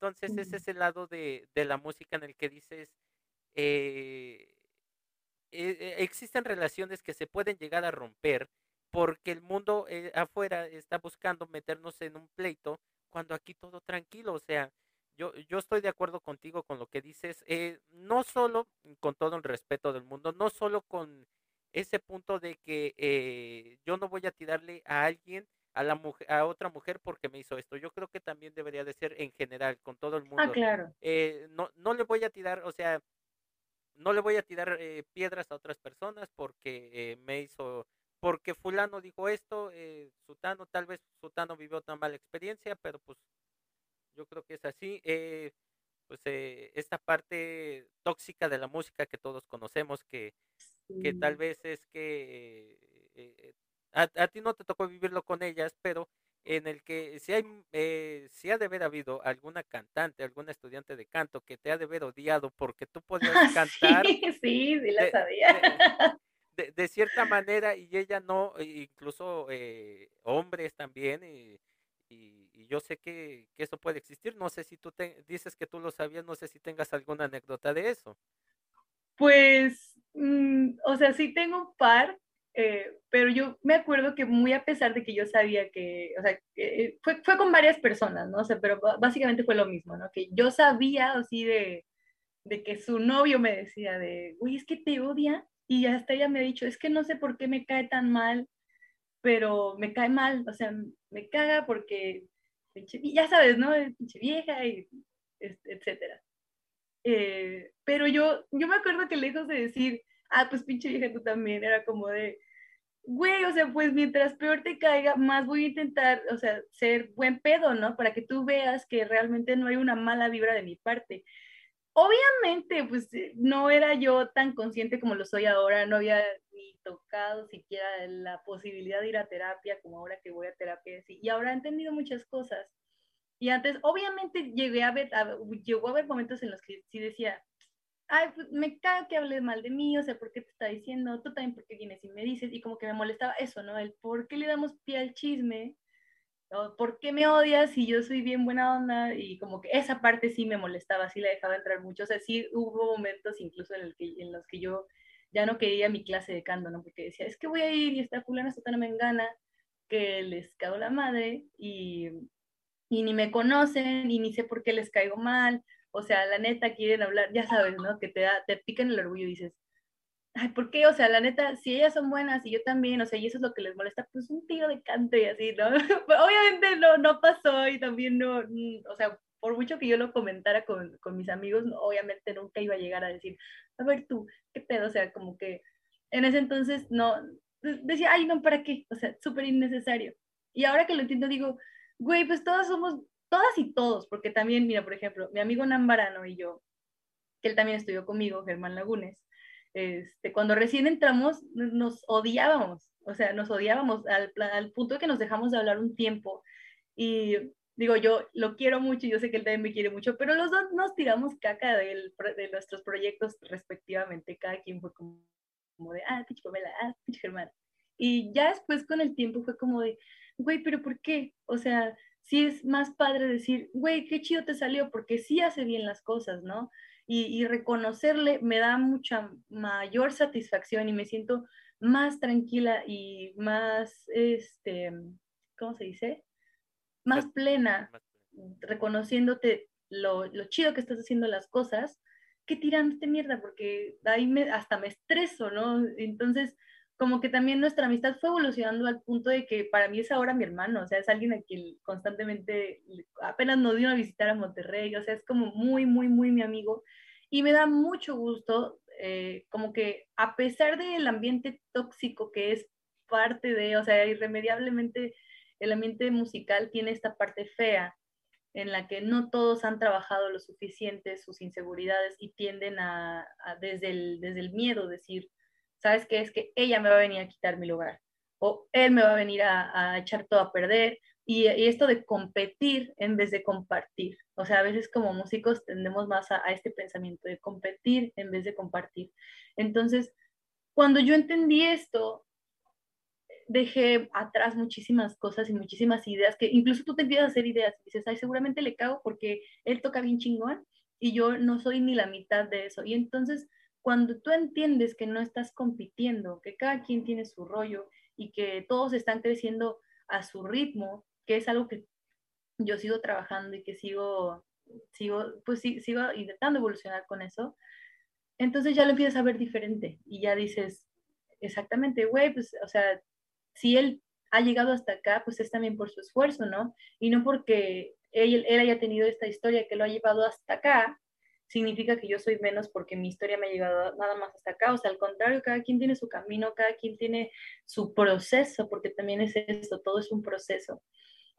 entonces ese es el lado de, de la música en el que dices, eh, eh, existen relaciones que se pueden llegar a romper porque el mundo eh, afuera está buscando meternos en un pleito cuando aquí todo tranquilo, o sea, yo, yo estoy de acuerdo contigo con lo que dices, eh, no solo con todo el respeto del mundo, no solo con ese punto de que eh, yo no voy a tirarle a alguien, a la mujer, a otra mujer porque me hizo esto. Yo creo que también debería de ser en general, con todo el Ah, mundo. claro. Eh, no, no le voy a tirar, o sea, no le voy a tirar eh, piedras a otras personas porque eh, me hizo, porque fulano dijo esto, eh, sutano, tal vez sutano vivió otra mala experiencia, pero pues yo creo que es así. eh, pues eh, esta parte tóxica de la música que todos conocemos, que, que tal vez es que a, a ti no te tocó vivirlo con ellas, pero en el que si hay, eh, si ha de haber habido alguna cantante, alguna estudiante de canto que te ha de haber odiado porque tú podías Ah, cantar sí, sí, sí la de, sabía. de, de, de cierta manera y ella no, e incluso eh, hombres también, y, y, y yo sé que, que, eso puede existir. No sé si tú te, dices que tú lo sabías, no sé si tengas alguna anécdota de eso. Pues, mmm, o sea, sí tengo un par, eh, pero yo me acuerdo que muy a pesar de que yo sabía que, o sea, que fue, fue con varias personas, ¿no? O sea, pero básicamente fue lo mismo, ¿no? Que yo sabía así de, de que su novio me decía de, uy, es que te odia, y hasta ella me ha dicho, es que no sé por qué me cae tan mal, pero me cae mal, o sea, me caga porque, ya sabes, ¿no? Pinche vieja, y etcétera. Eh, pero yo, yo me acuerdo que lejos de decir, ah, pues pinche vieja tú también, era como de, güey, o sea, pues mientras peor te caiga, más voy a intentar, o sea, ser buen pedo, ¿no? Para que tú veas que realmente no hay una mala vibra de mi parte. Obviamente, pues no era yo tan consciente como lo soy ahora, no había ni tocado siquiera la posibilidad de ir a terapia como ahora que voy a terapia, y ahora he entendido muchas cosas. Y antes, obviamente, llegué a ver, a, llegó a haber momentos en los que sí decía, ay, pues me cago que hables mal de mí, o sea, ¿por qué te está diciendo? Tú también, ¿por qué vienes y me dices? Y como que me molestaba eso, ¿no? El por qué le damos pie al chisme, por qué me odias si yo soy bien buena onda, y como que esa parte sí me molestaba, sí la dejaba entrar mucho, o sea, sí hubo momentos incluso en, el que, en los que yo ya no quería mi clase de canto, ¿no? Porque decía, es que voy a ir y esta fulana esta no me engana, que les cago la madre, y y ni me conocen y ni sé por qué les caigo mal. O sea, la neta quieren hablar, ya sabes, ¿no? Que te da, te pican el orgullo y dices, ay, ¿por qué? O sea, la neta, si ellas son buenas y yo también, o sea, y eso es lo que les molesta, pues un tiro de canto y así, ¿no? Obviamente no, no pasó y también no, o sea, por mucho que yo lo comentara con, con mis amigos, obviamente nunca iba a llegar a decir, a ver tú, ¿qué pedo? O sea, como que en ese entonces no, decía, ay, no, ¿para qué? O sea, súper innecesario. Y ahora que lo entiendo, digo, güey, pues todas somos, todas y todos, porque también, mira, por ejemplo, mi amigo Nambarano y yo, que él también estudió conmigo, Germán Lagunes, este, cuando recién entramos nos odiábamos, o sea, nos odiábamos al, al punto de que nos dejamos de hablar un tiempo y digo, yo lo quiero mucho, yo sé que él también me quiere mucho, pero los dos nos tiramos caca de, nuestros proyectos respectivamente, cada quien fue como, como de, ah, pinche Pamela, ah, pinche Germán. Y ya después con el tiempo fue como de, güey, pero ¿por qué? O sea, sí es más padre decir, güey, qué chido te salió, porque sí hace bien las cosas, ¿no? Y, y reconocerle me da mucha mayor satisfacción y me siento más tranquila y más, este, ¿cómo se dice? Más plena, reconociéndote lo, lo chido que estás haciendo las cosas, que tirándote mierda, porque ahí me, hasta me estreso, ¿no? Entonces, como que también nuestra amistad fue evolucionando al punto de que para mí es ahora mi hermano, o sea, es alguien a quien constantemente, apenas nos dio a visitar a Monterrey, o sea, es como muy, muy, muy mi amigo. Y me da mucho gusto, eh, como que a pesar del ambiente tóxico que es parte de, o sea, irremediablemente el ambiente musical tiene esta parte fea en la que no todos han trabajado lo suficiente sus inseguridades y tienden a, a desde, el, desde el miedo decir, ¿sabes qué? Es que ella me va a venir a quitar mi lugar o él me va a venir a, echar todo a perder. Y, esto de competir en vez de compartir. O sea, a veces como músicos tendemos más a, a este pensamiento de competir en vez de compartir. Entonces, cuando yo entendí esto, dejé atrás muchísimas cosas y muchísimas ideas que incluso tú te empiezas a hacer ideas y dices, ay, seguramente le cago porque él toca bien chingón y yo no soy ni la mitad de eso. Y entonces cuando tú entiendes que no estás compitiendo, que cada quien tiene su rollo y que todos están creciendo a su ritmo, que es algo que yo sigo trabajando y que sigo, sigo, pues sigo intentando evolucionar con eso, entonces ya lo empiezas a ver diferente y ya dices, exactamente, güey, pues, o sea, si él ha llegado hasta acá, pues es también por su esfuerzo, ¿no? Y no porque él, él haya tenido esta historia que lo ha llevado hasta acá, significa que yo soy menos porque mi historia me ha llegado nada más hasta acá. O sea, al contrario, cada quien tiene su camino, cada quien tiene su proceso, porque también es esto, todo es un proceso.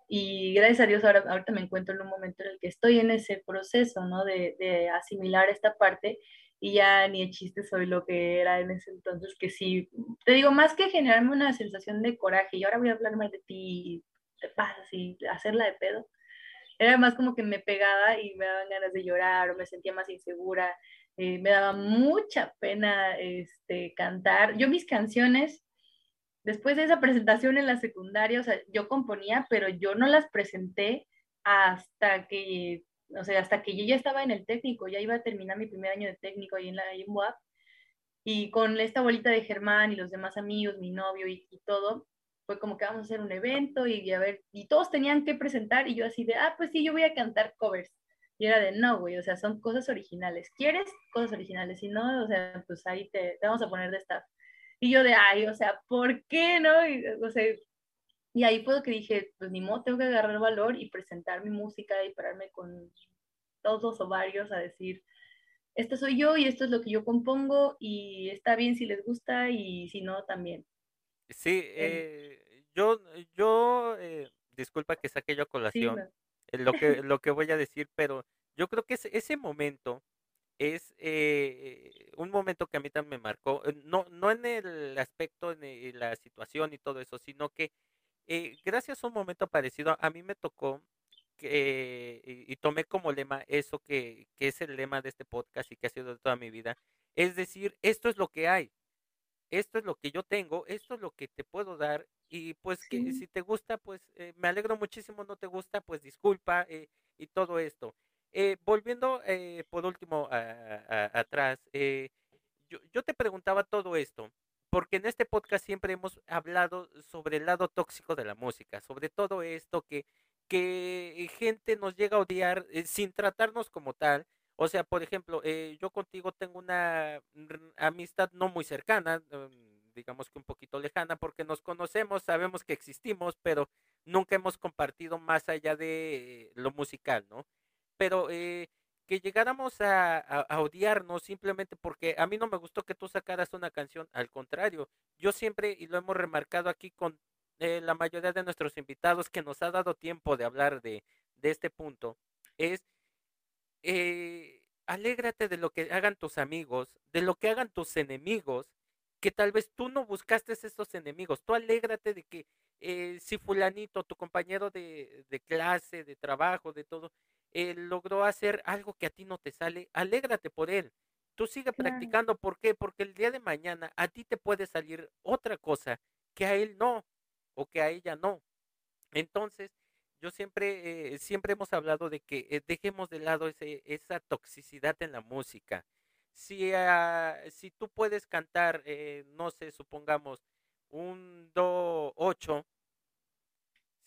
Y gracias a Dios ahora, ahorita me encuentro en un momento en el que estoy en ese proceso, ¿no? De, de asimilar esta parte y ya ni de chiste soy lo que era en ese entonces, que sí, te digo, más que generarme una sensación de coraje y ahora voy a hablar mal de ti, te pasas y hacerla de pedo, era más como que me pegaba y me daban ganas de llorar o me sentía más insegura. Eh, me daba mucha pena este, cantar. Yo mis canciones, después de esa presentación en la secundaria, o sea, yo componía, pero yo no las presenté hasta que, o sea, hasta que yo ya estaba en el técnico, ya iba a terminar mi primer año de técnico ahí en la UAP, y con esta bolita de Germán y los demás amigos, mi novio y, y todo, fue como que vamos a hacer un evento y a ver, y todos tenían que presentar y yo así de, ah, pues sí, yo voy a cantar covers. Y era de, no, güey, o sea, son cosas originales. ¿Quieres? Cosas originales. Si no, o sea, pues ahí te, vamos a poner de staff. Y yo de, ay, o sea, ¿por qué no? Y, o sea, y ahí fue que dije, pues ni modo, tengo que agarrar valor y presentar mi música y pararme con todos los ovarios a decir, esto soy yo y esto es lo que yo compongo y está bien si les gusta y si no, también. Sí, eh, yo, yo, eh, disculpa que saque yo a colación eh, lo que lo que voy a decir, pero yo creo que ese, ese momento es eh, un momento que a mí también me marcó, no, no en el aspecto, de la situación y todo eso, sino que gracias a un momento parecido, a mí me tocó que, y, y, tomé como lema eso que, que es el lema de este podcast y que ha sido de toda mi vida, es decir, esto es lo que hay, esto es lo que yo tengo, esto es lo que te puedo dar y pues que si te gusta, pues eh, me alegro muchísimo, no te gusta, pues disculpa eh, y todo esto. Eh, volviendo por último atrás, yo, yo te preguntaba todo esto, porque en este podcast siempre hemos hablado sobre el lado tóxico de la música, sobre todo esto que, que gente nos llega a odiar sin tratarnos como tal, o sea, por ejemplo, eh, yo contigo tengo una amistad no muy cercana, mm, digamos que un poquito lejana, porque nos conocemos, sabemos que existimos, pero nunca hemos compartido más allá de lo musical, ¿no? Pero eh, que llegáramos a, odiarnos simplemente porque a mí no me gustó que tú sacaras una canción, al contrario, yo siempre, y lo hemos remarcado aquí con eh, la mayoría de nuestros invitados que nos ha dado tiempo de hablar de este punto, es eh, alégrate de lo que hagan tus amigos, de lo que hagan tus enemigos, que tal vez tú no buscaste esos enemigos. Tú alégrate de que eh, si fulanito, tu compañero de, de, clase, de trabajo, de todo, eh, logró hacer algo que a ti no te sale, alégrate por él. Tú sigue practicando. ¿Por qué? Porque el día de mañana a ti te puede salir otra cosa que a él no, o que a ella no. Entonces, yo siempre, eh, siempre hemos hablado de que eh, dejemos de lado ese, esa toxicidad en la música. Si, ah, si tú puedes cantar, eh, no sé, supongamos, un do 8,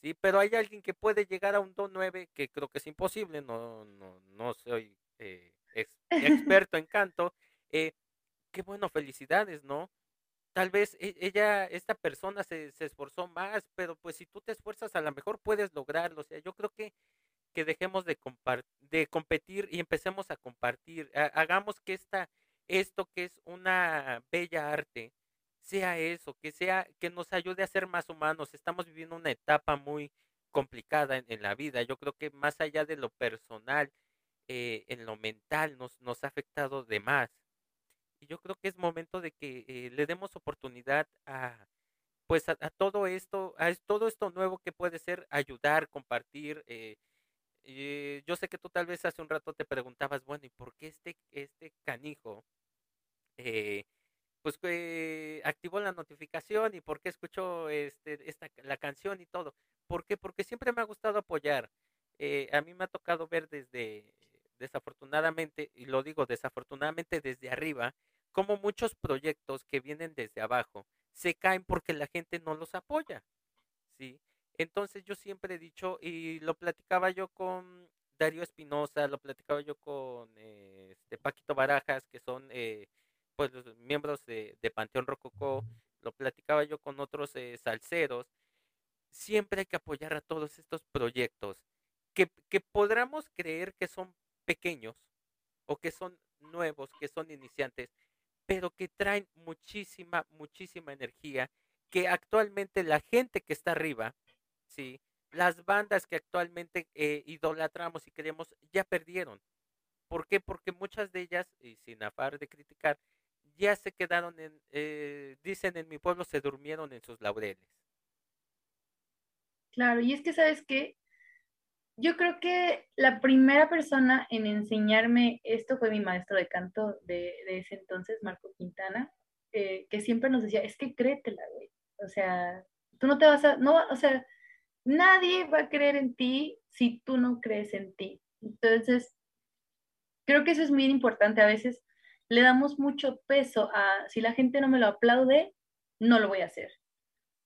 sí, pero hay alguien que puede llegar a un do 9, que creo que es imposible, no, no, no soy experto en canto. qué bueno, felicidades, ¿no? Tal vez e, ella, esta persona se, se, esforzó más, pero pues si tú te esfuerzas a lo mejor puedes lograrlo. O sea, yo creo que, que dejemos de, de competir y empecemos a compartir. hagamos que esta, esto que es una bella arte sea eso, que sea, que nos ayude a ser más humanos. Estamos viviendo una etapa muy complicada en, la vida. Yo creo que más allá de lo personal, eh, en lo mental nos, nos ha afectado de más yo creo que es momento de que eh, le demos oportunidad a pues a, todo esto, a todo esto nuevo que puede ser ayudar, compartir. Eh, eh, yo sé que tú tal vez hace un rato te preguntabas, bueno, ¿y por qué este, este canijo pues activó la notificación y por qué escuchó este, esta, la canción y todo? ¿Por qué? Porque siempre me ha gustado apoyar. a mí me ha tocado ver desde, desafortunadamente, y lo digo desafortunadamente desde arriba, como muchos proyectos que vienen desde abajo se caen porque la gente no los apoya, ¿sí? Entonces yo siempre he dicho, y lo platicaba yo con Darío Espinosa, lo platicaba yo con eh, este Paquito Barajas, que son eh, pues los miembros de, Panteón Rococó, lo platicaba yo con otros eh, salseros, siempre hay que apoyar a todos estos proyectos que, que podamos creer que son pequeños o que son nuevos, que son iniciantes, pero que traen muchísima, muchísima energía, que actualmente la gente que está arriba, ¿sí? las bandas que actualmente eh, idolatramos y queremos, ya perdieron. ¿Por qué? Porque muchas de ellas, y sin afar de criticar, ya se quedaron en, eh, dicen en mi pueblo, se durmieron en sus laureles. Claro, y es que sabes que yo creo que la primera persona en enseñarme esto fue mi maestro de canto de, ese entonces, Marco Quintana, eh, que siempre nos decía, es que créetela, güey. O sea, tú no te vas a, no, o sea, nadie va a creer en ti si tú no crees en ti. Entonces, creo que eso es muy importante. A veces le damos mucho peso a, si la gente no me lo aplaude, no lo voy a hacer.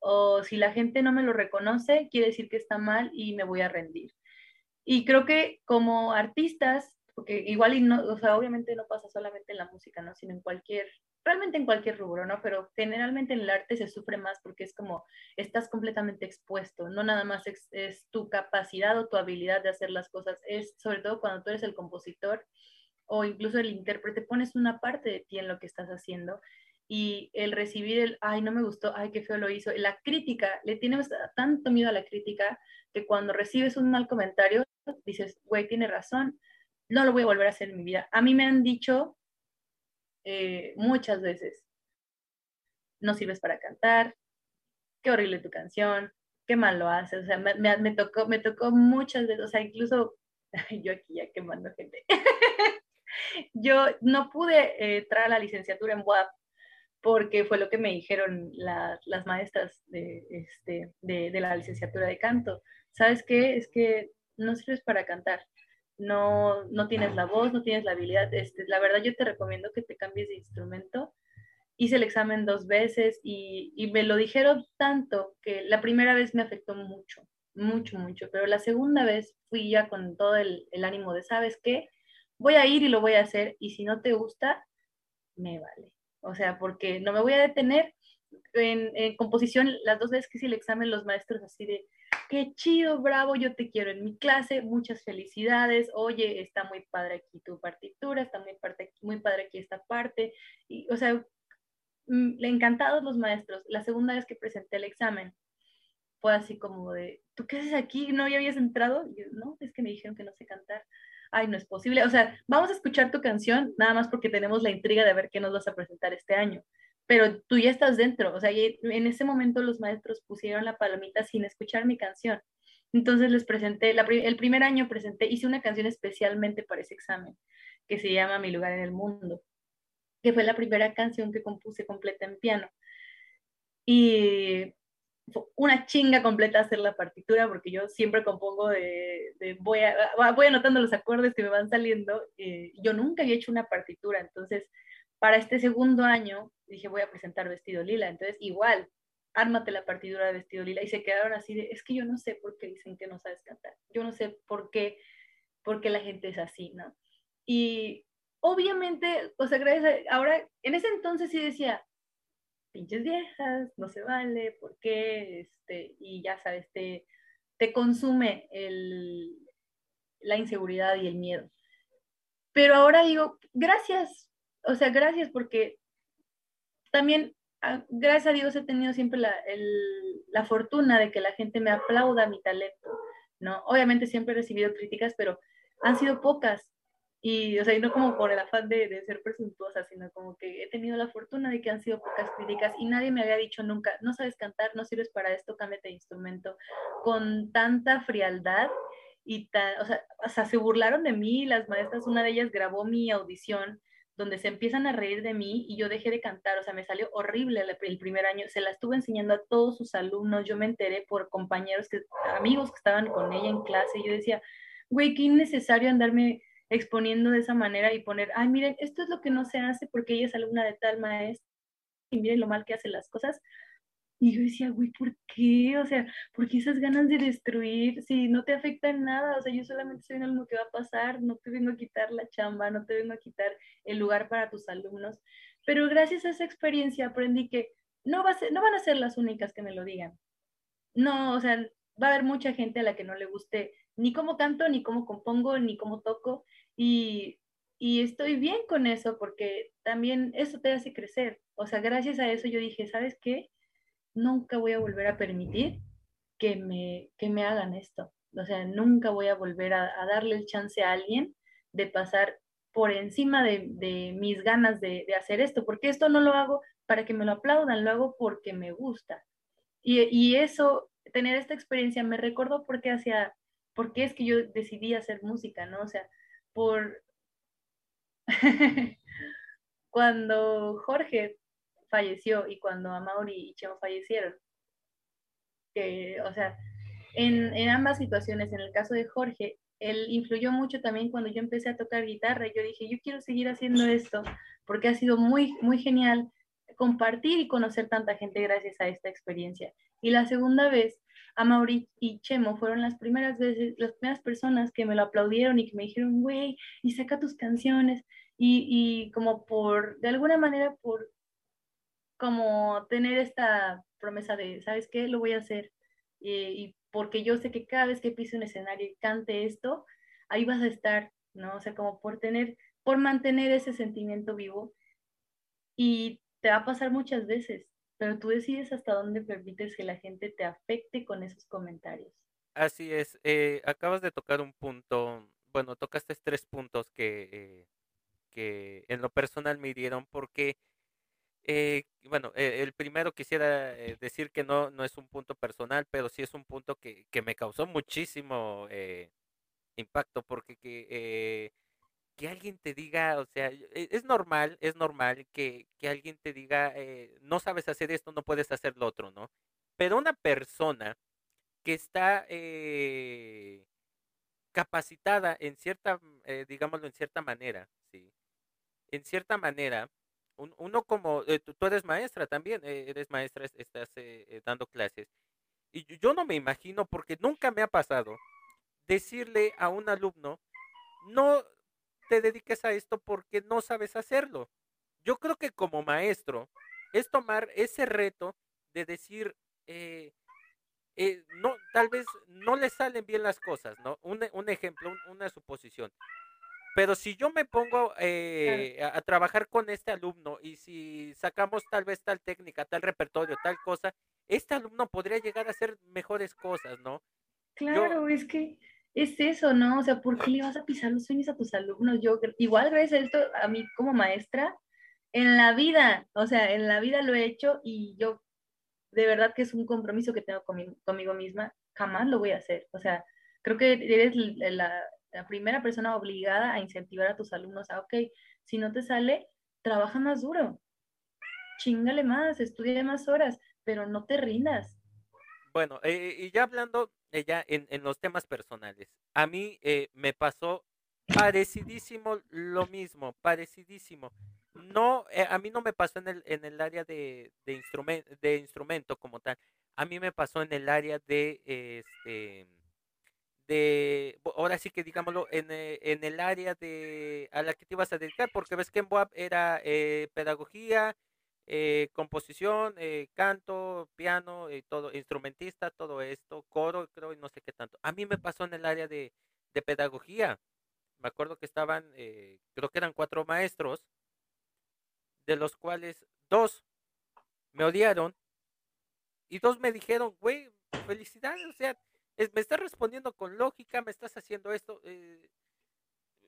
O si la gente no me lo reconoce, quiere decir que está mal y me voy a rendir. Y creo que como artistas, porque igual y no, o sea, obviamente no pasa solamente en la música, ¿no? Sino en cualquier, realmente en cualquier rubro, ¿no? Pero generalmente en el arte se sufre más porque es como estás completamente expuesto, no nada más es, es tu capacidad o tu habilidad de hacer las cosas, es sobre todo cuando tú eres el compositor o incluso el intérprete, pones una parte de ti en lo que estás haciendo y el recibir el, ay, no me gustó, ay, qué feo lo hizo, la crítica, le tienes tanto miedo a la crítica que cuando recibes un mal comentario, dices, güey, tiene razón, no lo voy a volver a hacer en mi vida. A mí me han dicho eh, muchas veces, no sirves para cantar, qué horrible tu canción, qué mal lo haces, o sea, me, me, tocó, me tocó muchas veces, o sea, incluso yo aquí ya quemando gente. yo no pude eh, entrar a la licenciatura en WAP porque fue lo que me dijeron las maestras de, este, de, de, la licenciatura de canto. ¿Sabes qué? Es que no sirves para cantar. No, no tienes la voz, no tienes la habilidad. Este, la verdad, yo te recomiendo que te cambies de instrumento. Hice el examen dos veces y, y me lo dijeron tanto que la primera vez me afectó mucho, mucho, mucho. Pero la segunda vez fui ya con todo el, el ánimo de, ¿sabes qué? Voy a ir y lo voy a hacer. Y si no te gusta, me vale. O sea, porque no me voy a detener. En, en composición, las dos veces que hice el examen, los maestros así de, qué chido, bravo, yo te quiero en mi clase, muchas felicidades, oye, está muy padre aquí tu partitura, está muy, parte, muy padre aquí esta parte, y, o sea, mm, le encantados los maestros. La segunda vez que presenté el examen fue así como de, ¿tú qué haces aquí? ¿No ya habías entrado? Y no, es que me dijeron que no sé cantar. Ay, no es posible. O sea, vamos a escuchar tu canción nada más porque tenemos la intriga de ver qué nos vas a presentar este año pero tú ya estás dentro, o sea, en ese momento los maestros pusieron la palomita sin escuchar mi canción. Entonces les presenté, el primer año presenté, hice una canción especialmente para ese examen, que se llama Mi lugar en el mundo, que fue la primera canción que compuse completa en piano. Y una chinga completa hacer la partitura porque yo siempre compongo de, voy, voy anotando los acordes que me van saliendo. Eh, yo nunca había hecho una partitura, entonces para este segundo año dije voy a presentar Vestido Lila, entonces igual, ármate la partitura de Vestido Lila y se quedaron así de, es que yo no sé por qué dicen que no sabes cantar, yo no sé por qué, por la gente es así, ¿no? Y obviamente, o sea, gracias ahora, en ese entonces sí decía, pinches viejas, no se vale, ¿por qué? Este, y ya sabes, te, te consume el, la inseguridad y el miedo. Pero ahora digo, gracias, o sea, gracias porque también, ah, gracias a Dios he tenido siempre la, la fortuna de que la gente me aplauda mi talento, ¿no? Obviamente siempre he recibido críticas, pero han sido pocas y, o sea, no como por el afán de, ser presuntuosa, sino como que he tenido la fortuna de que han sido pocas críticas y nadie me había dicho nunca, no sabes cantar, no sirves para esto, cámbiate de instrumento, con tanta frialdad y o sea, se burlaron de mí, las maestras, una de ellas grabó mi audición donde se empiezan a reír de mí y yo dejé de cantar, o sea, me salió horrible el, primer año, se la estuve enseñando a todos sus alumnos, yo me enteré por compañeros, que, amigos que estaban con ella en clase, yo decía, güey, qué innecesario andarme exponiendo de esa manera y poner, ay, miren, esto es lo que no se hace porque ella es alumna de tal maestra y miren lo mal que hace las cosas. Y yo decía, güey, ¿por qué? O sea, ¿por qué esas ganas de destruir? Si no te afecta en nada, o sea, yo solamente estoy lo que va a pasar, no te vengo a quitar la chamba, no te vengo a quitar el lugar para tus alumnos. Pero gracias a esa experiencia aprendí que no, va no van a ser las únicas que me lo digan. No, o sea, va a haber mucha gente a la que no le guste ni cómo canto, ni cómo compongo, ni cómo toco. Y, y estoy bien con eso porque también eso te hace crecer. O sea, gracias a eso yo dije, ¿sabes qué? Nunca voy a volver a permitir que me, que me hagan esto. O sea, nunca voy a volver a, darle el chance a alguien de pasar por encima de, mis ganas de, hacer esto, porque esto no lo hago para que me lo aplaudan, lo hago porque me gusta. Y, eso, tener esta experiencia me recordó porque hacía por qué es que yo decidí hacer música, ¿no? O sea, por... cuando Jorge falleció y cuando Amaury y Chemo fallecieron, que, o sea, en, en, ambas situaciones, en el caso de Jorge, él influyó mucho también cuando yo empecé a tocar guitarra. Yo dije, yo quiero seguir haciendo esto porque ha sido muy, muy genial compartir y conocer tanta gente gracias a esta experiencia. Y la segunda vez a y Chemo fueron las primeras veces, las primeras personas que me lo aplaudieron y que me dijeron, güey, y saca tus canciones. Y, y como por, de alguna manera, por como tener esta promesa de, ¿sabes qué? Lo voy a hacer. Y, y, porque yo sé que cada vez que pise un escenario y cante esto, ahí vas a estar, ¿no? O sea, como por tener, por mantener ese sentimiento vivo. Y te va a pasar muchas veces pero tú decides hasta dónde permites que la gente te afecte con esos comentarios. Así es, eh, acabas de tocar un punto, bueno, tocaste tres puntos que, eh, que en lo personal me dieron porque, eh, bueno, el primero quisiera decir que no, no es un punto personal, pero sí es un punto que, que me causó muchísimo impacto porque que, que alguien te diga, o sea, e, es normal, es normal que, que alguien te diga, eh, no sabes hacer esto, no puedes hacer lo otro, ¿no? Pero una persona que está eh, capacitada en cierta, eh, digámoslo en cierta manera, ¿sí? En cierta manera, uno como, tú, tú, eres maestra también, eres maestra, estás dando clases, y yo no me imagino, porque nunca me ha pasado, decirle a un alumno, no, te dediques a esto porque no sabes hacerlo. Yo creo que como maestro es tomar ese reto de decir, eh, eh, no, tal vez no le salen bien las cosas, ¿no? Un, un ejemplo, una suposición. Pero si yo me pongo eh, a, a, trabajar con este alumno y si sacamos tal vez tal técnica, tal repertorio, tal cosa, este alumno podría llegar a hacer mejores cosas, ¿no? Claro, es que es eso, ¿no? O sea, ¿por qué le vas a pisar los sueños a tus alumnos? Yo, igual gracias a esto, a mí como maestra, en la vida, o sea, en la vida lo he hecho y yo, de verdad que es un compromiso que tengo conmigo, conmigo misma, jamás lo voy a hacer. O sea, creo que eres la, la primera persona obligada a incentivar a tus alumnos a, ok, si no te sale, trabaja más duro, chingale más, estudia más horas, pero no te rindas, Bueno, eh, y ya hablando eh, ya en, en los temas personales, a mí eh, me pasó parecidísimo lo mismo, parecidísimo. No, eh, a mí no me pasó en el, en el área de, de, instrumen- de instrumento como tal. A mí me pasó en el área de, este, de, ahora sí que digámoslo, en, eh, en el área de a la que te ibas a dedicar, porque ves que en BUAP era eh, pedagogía, eh, composición, eh, canto, piano, y todo, instrumentista, todo esto, coro, creo, y no sé qué tanto. A mí me pasó en el área de, de pedagogía. Me acuerdo que estaban, eh, creo que eran cuatro maestros, de los cuales dos me odiaron y dos me dijeron, güey, felicidades, o sea, es- me estás respondiendo con lógica, me estás haciendo esto, eh,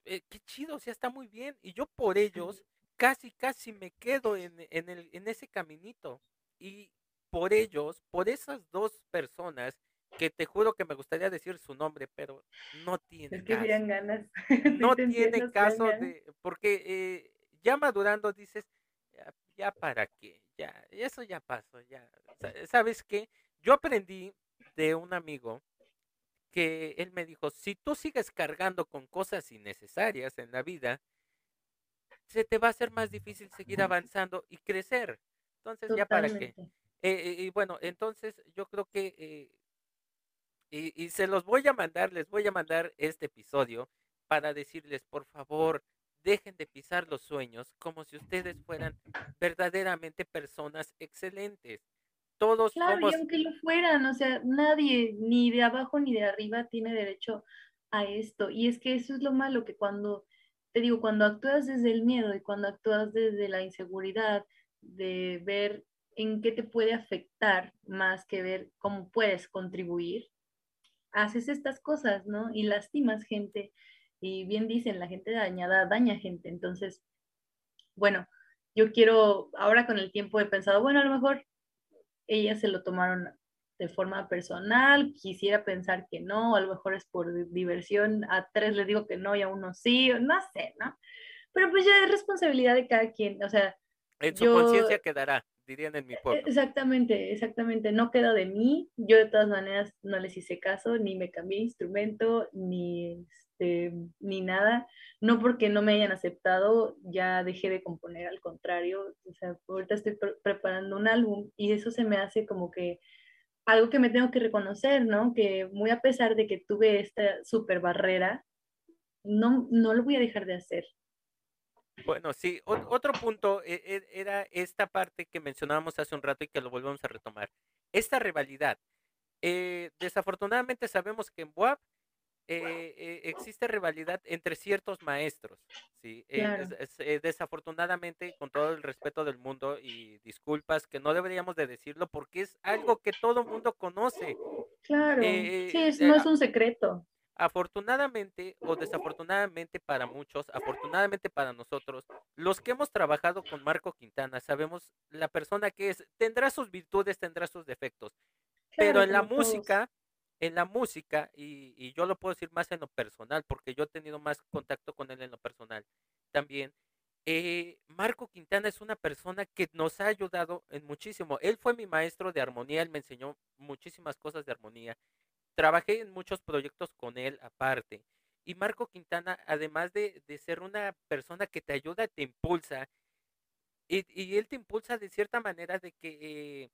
eh, qué chido, o sea, está muy bien. Y yo por ellos casi, casi me quedo en, en, el, en ese caminito. Y por ellos, por esas dos personas, que te juro que me gustaría decir su nombre, pero no tiene Es que caso. ganas. No tiene caso de, porque eh, ya madurando dices, ya, ya para qué, ya, eso ya pasó, ya. Sa- ¿Sabes qué? Yo aprendí de un amigo que él me dijo, si tú sigues cargando con cosas innecesarias en la vida, se te va a hacer más difícil seguir avanzando y crecer. Entonces, ya para qué. Eh, y bueno, entonces yo creo que, eh, y, y se los voy a mandar, les voy a mandar este episodio para decirles, por favor, dejen de pisar los sueños como si ustedes fueran verdaderamente personas excelentes. Todos Claro, y somos, aunque lo fueran, o sea, nadie, ni de abajo ni de arriba, tiene derecho a esto. Y es que eso es lo malo, que cuando, te digo, cuando actúas desde el miedo y cuando actúas desde la inseguridad, de ver en qué te puede afectar más que ver cómo puedes contribuir, haces estas cosas, ¿no? Y lastimas gente. Y bien dicen, la gente dañada daña gente. Entonces, bueno, yo quiero, ahora con el tiempo he pensado, bueno, a lo mejor ellas se lo tomaron de forma personal, quisiera pensar que no, a lo mejor es por di- diversión, a tres les digo que no y a uno sí, no sé, ¿no? Pero pues ya es responsabilidad de cada quien, o sea, en su yo, conciencia quedará, dirían en mi e- pueblo. exactamente, exactamente, no queda de mí, yo de todas maneras no les hice caso, ni me cambié de instrumento, ni, este, ni nada, no porque no me hayan aceptado, ya dejé de componer, al contrario, o sea, ahorita estoy pre- preparando un álbum y eso se me hace como que algo que me tengo que reconocer, ¿no? Que muy a pesar de que tuve esta super barrera, no, no lo voy a dejar de hacer. Bueno, sí, ot- otro punto e- e- era esta parte que mencionábamos hace un rato y que lo volvemos a retomar. Esta rivalidad. Eh, desafortunadamente sabemos que en BUAP eh, eh, existe rivalidad entre ciertos maestros, ¿sí? Eh, Claro, es- es- eh, desafortunadamente, con todo el respeto del mundo y disculpas que no deberíamos de decirlo porque es algo que todo mundo conoce. claro, sí, Eh, es, eh, no es un secreto. afortunadamente o desafortunadamente para muchos, afortunadamente para nosotros, los que hemos trabajado con Marco Quintana, sabemos la persona que es, tendrá sus virtudes, tendrá sus defectos, pero Claro, en la todos. música, en la música, y, yo lo puedo decir más en lo personal, porque yo he tenido más contacto con él en lo personal también. eh, Marco Quintana es una persona que nos ha ayudado en muchísimo. Él fue mi maestro de armonía, él me enseñó muchísimas cosas de armonía. Trabajé en muchos proyectos con él aparte. Y Marco Quintana, además de, de ser una persona que te ayuda, te impulsa, y, y él te impulsa de cierta manera de que, eh,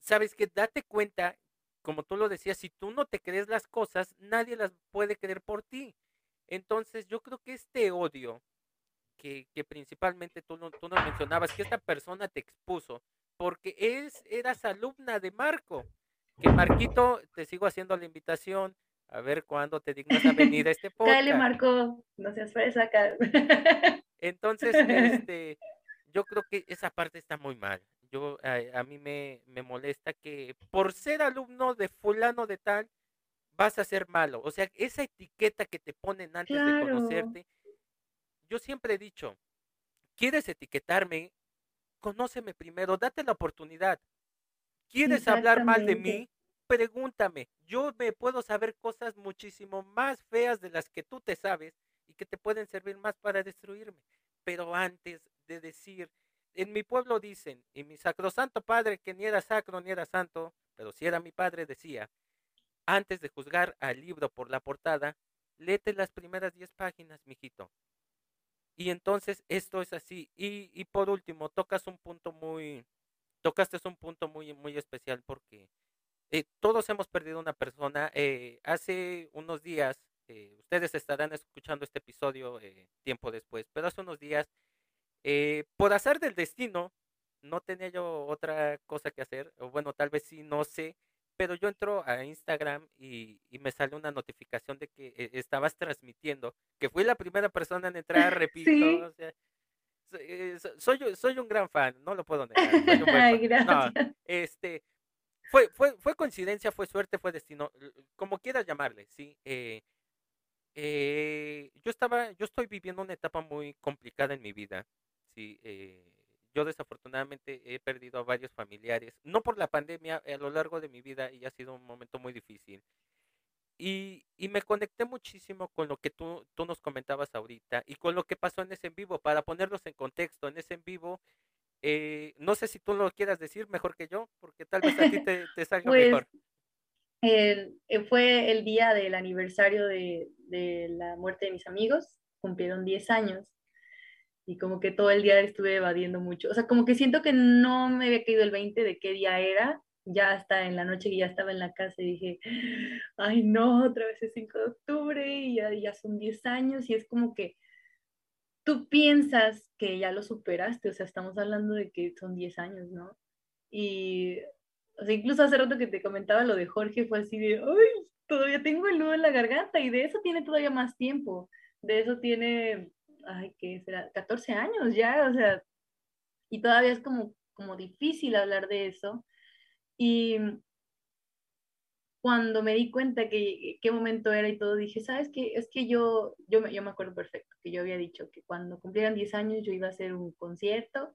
sabes que date cuenta, como tú lo decías, si tú no te crees las cosas, nadie las puede creer por ti. Entonces yo creo que este odio que, que principalmente tú, no- tú nos mencionabas, que esta persona te expuso, porque es, eras alumna de Marco, que Marquito, te sigo haciendo la invitación, a ver cuándo te dignas a venir a este podcast. Marco, no seas fresa acá. Entonces, este, yo creo que esa parte está muy mal. Yo, a, a mí me, me molesta que por ser alumno de fulano de tal, vas a ser malo. O sea, esa etiqueta que te ponen antes de conocerte, yo siempre he dicho, ¿quieres etiquetarme? Conóceme primero, date la oportunidad. ¿Quieres hablar mal de mí? Pregúntame. Yo me puedo saber cosas muchísimo más feas de las que tú te sabes y que te pueden servir más para destruirme. Pero antes de decir, en mi pueblo dicen, y mi sacrosanto padre, que ni era sacro ni era santo, pero si era mi padre, decía, antes de juzgar al libro por la portada, léete las primeras 10 páginas, mijito. Y entonces esto es así. Y, y por último, tocas un punto muy, tocaste un punto muy, muy especial porque eh, todos hemos perdido una persona. Eh, hace unos días, eh, ustedes estarán escuchando este episodio tiempo después, pero hace unos días, por hacer del destino, no tenía yo otra cosa que hacer, o bueno, tal vez sí, no sé, pero yo entro a Instagram y, me sale una notificación de que eh, estabas transmitiendo, que fui la primera persona en entrar, repito, o sea, eh, soy, soy, un gran fan, no lo puedo negar. este, fue, fue, fue coincidencia, fue suerte, fue destino, como quieras llamarle, ¿sí? Eh, yo estaba, yo estoy viviendo una etapa muy complicada en mi vida, ¿sí? yo desafortunadamente he perdido a varios familiares, no por la pandemia, a lo largo de mi vida y ha sido un momento muy difícil. Y, y, me conecté muchísimo con lo que tú, tú nos comentabas ahorita y con lo que pasó en ese en vivo, para ponerlos en contexto, en ese en vivo, eh, no sé si tú lo quieras decir mejor que yo, porque tal vez a ti te, te salga pues, mejor. Eh, fue el día del aniversario de, de la muerte de mis amigos, cumplieron 10 años y como que todo el día estuve evadiendo mucho. O sea, como que siento que no me había caído el 20 de qué día era. Ya hasta en la noche que ya estaba en la casa y dije, ay no, otra vez es 5 de octubre y ya, ya son 10 años y es como que tú piensas que ya lo superaste, o sea, estamos hablando de que son 10 años, ¿no? Y, o sea, incluso hace rato que te comentaba lo de Jorge fue así de, ay, todavía tengo el nudo en la garganta y de eso tiene todavía más tiempo, de eso tiene ay, ¿qué será? 14 años ya, o sea, y todavía es como, como difícil hablar de eso. Y cuando me di cuenta que qué momento era y todo, dije, ¿sabes qué? Es que yo, yo, me, yo me acuerdo perfecto, que yo había dicho que cuando cumplieran 10 años yo iba a hacer un concierto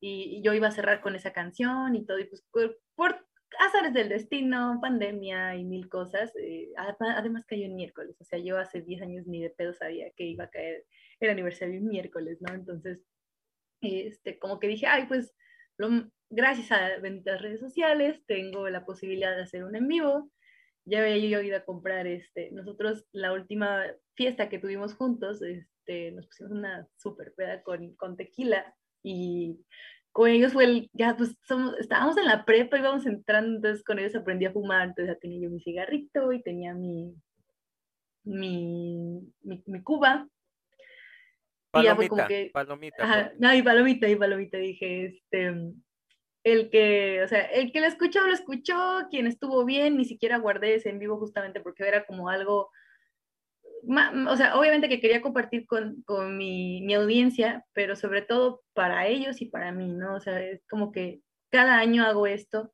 y, yo iba a cerrar con esa canción y todo, y pues por, por azares del destino, pandemia y mil cosas, eh, además cayó en miércoles, o sea, yo hace 10 años ni de pedo sabía que iba a caer el aniversario un miércoles, ¿no? Entonces, este, como que dije, ay, pues gracias a benditas redes sociales tengo la posibilidad de hacer un en vivo. Ya había yo ido a comprar, este, nosotros la última fiesta que tuvimos juntos, este, nos pusimos una super peda con, con tequila y con ellos fue el, ya pues somos, estábamos en la prepa, íbamos entrando, entonces con ellos aprendí a fumar, entonces ya tenía yo mi cigarrito y tenía mi, mi, mi, mi cuba Palomita, palomita. no, y palomita, y palomita, dije, este, el que, o sea, el que lo escuchó, lo escuchó, quien estuvo bien, ni siquiera guardé ese en vivo justamente porque era como algo, o sea, obviamente que quería compartir con, con mi, mi, audiencia, pero sobre todo para ellos y para mí, ¿no? O sea, es como que cada año hago esto.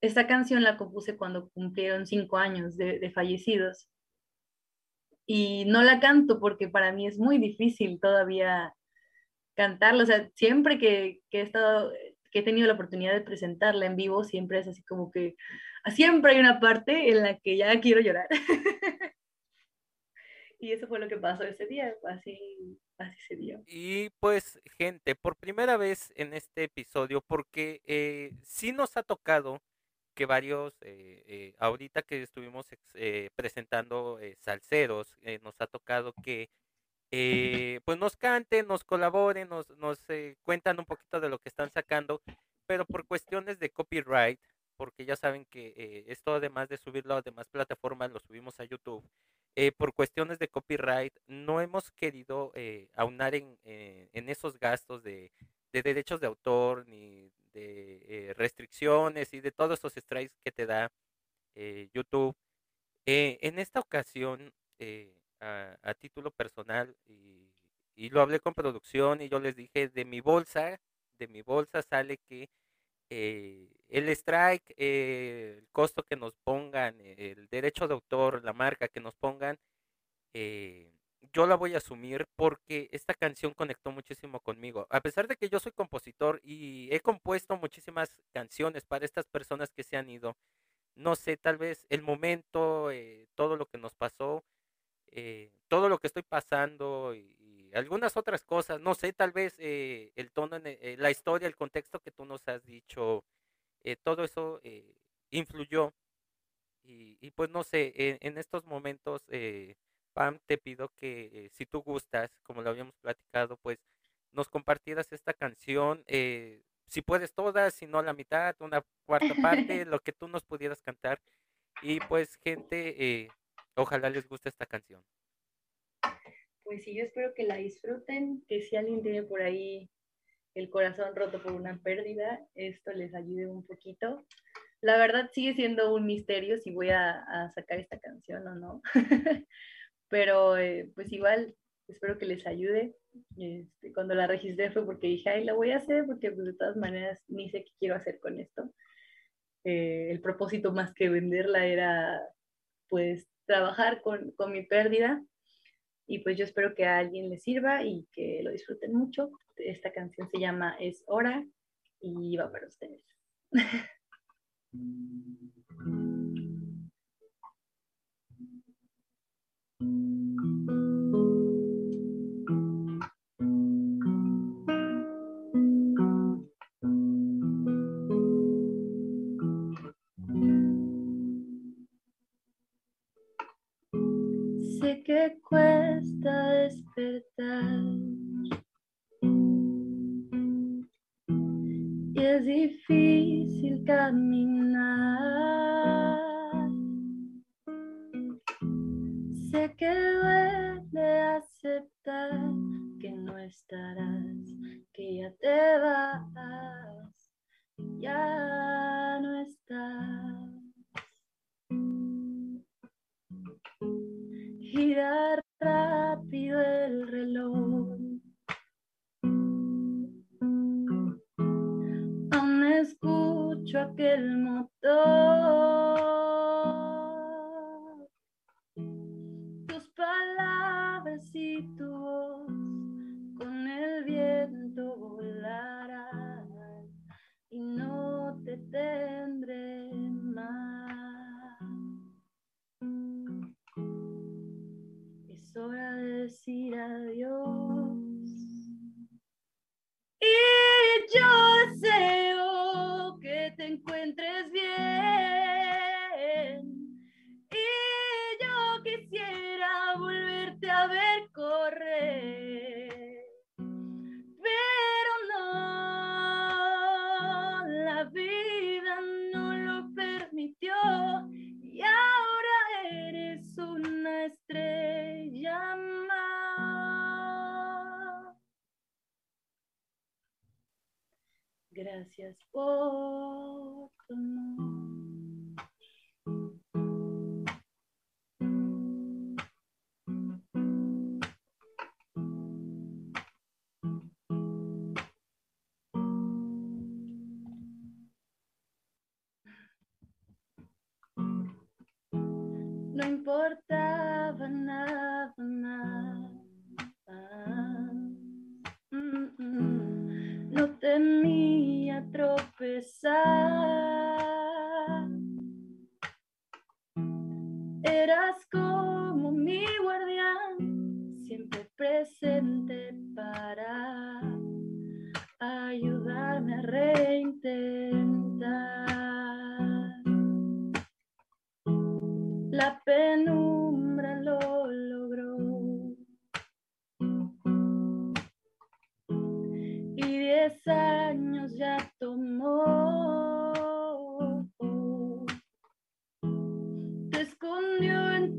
Esta canción la compuse cuando cumplieron cinco años de, de fallecidos y no la canto porque para mí es muy difícil todavía cantarla. O sea, siempre que, que, he estado, que he tenido la oportunidad de presentarla en vivo, siempre es así como que siempre hay una parte en la que ya quiero llorar. y eso fue lo que pasó ese día, así, así se dio. Y pues, gente, por primera vez en este episodio, porque eh, sí nos ha tocado que varios, eh, eh, ahorita que estuvimos eh, presentando salseros, nos ha tocado que pues nos canten, nos colaboren, nos, nos cuentan un poquito de lo que están sacando, pero por cuestiones de copyright, porque ya saben que esto además de subirlo a demás plataformas, lo subimos a YouTube, por cuestiones de copyright, no hemos querido aunar en, en esos gastos de, de derechos de autor, ni de eh, restricciones y de todos esos strikes que te da eh, YouTube. Eh, en esta ocasión, a, título personal, y, y, lo hablé con producción y yo les dije, de mi bolsa, de mi bolsa sale que el strike, el costo que nos pongan, el derecho de autor, la marca que nos pongan, eh, yo la voy a asumir porque esta canción conectó muchísimo conmigo. A pesar de que yo soy compositor y he compuesto muchísimas canciones para estas personas que se han ido, no sé, tal vez el momento, eh, todo lo que nos pasó, eh, todo lo que estoy pasando y, algunas otras cosas, no sé, tal vez eh, el tono, en la historia, el contexto que tú nos has dicho, todo eso influyó. Y, pues no sé, en, estos momentos, eh, Pam, te pido que eh, si tú gustas, como lo habíamos platicado, pues nos compartieras esta canción, eh, si puedes todas, si no la mitad, una cuarta parte, lo que tú nos pudieras cantar. Y pues gente, ojalá les guste esta canción. Pues sí, yo espero que la disfruten, que si alguien tiene por ahí el corazón roto por una pérdida, esto les ayude un poquito. La verdad sigue siendo un misterio si voy a, sacar esta canción o no, pero eh, pues igual espero que les ayude. Este, cuando la registré fue porque dije, ay, la voy a hacer porque pues, de todas maneras ni sé qué quiero hacer con esto. Eh, el propósito más que venderla era pues trabajar con, con mi pérdida y pues yo espero que a alguien le sirva y que lo disfruten mucho. Esta canción se llama Es Hora y va para ustedes. Sé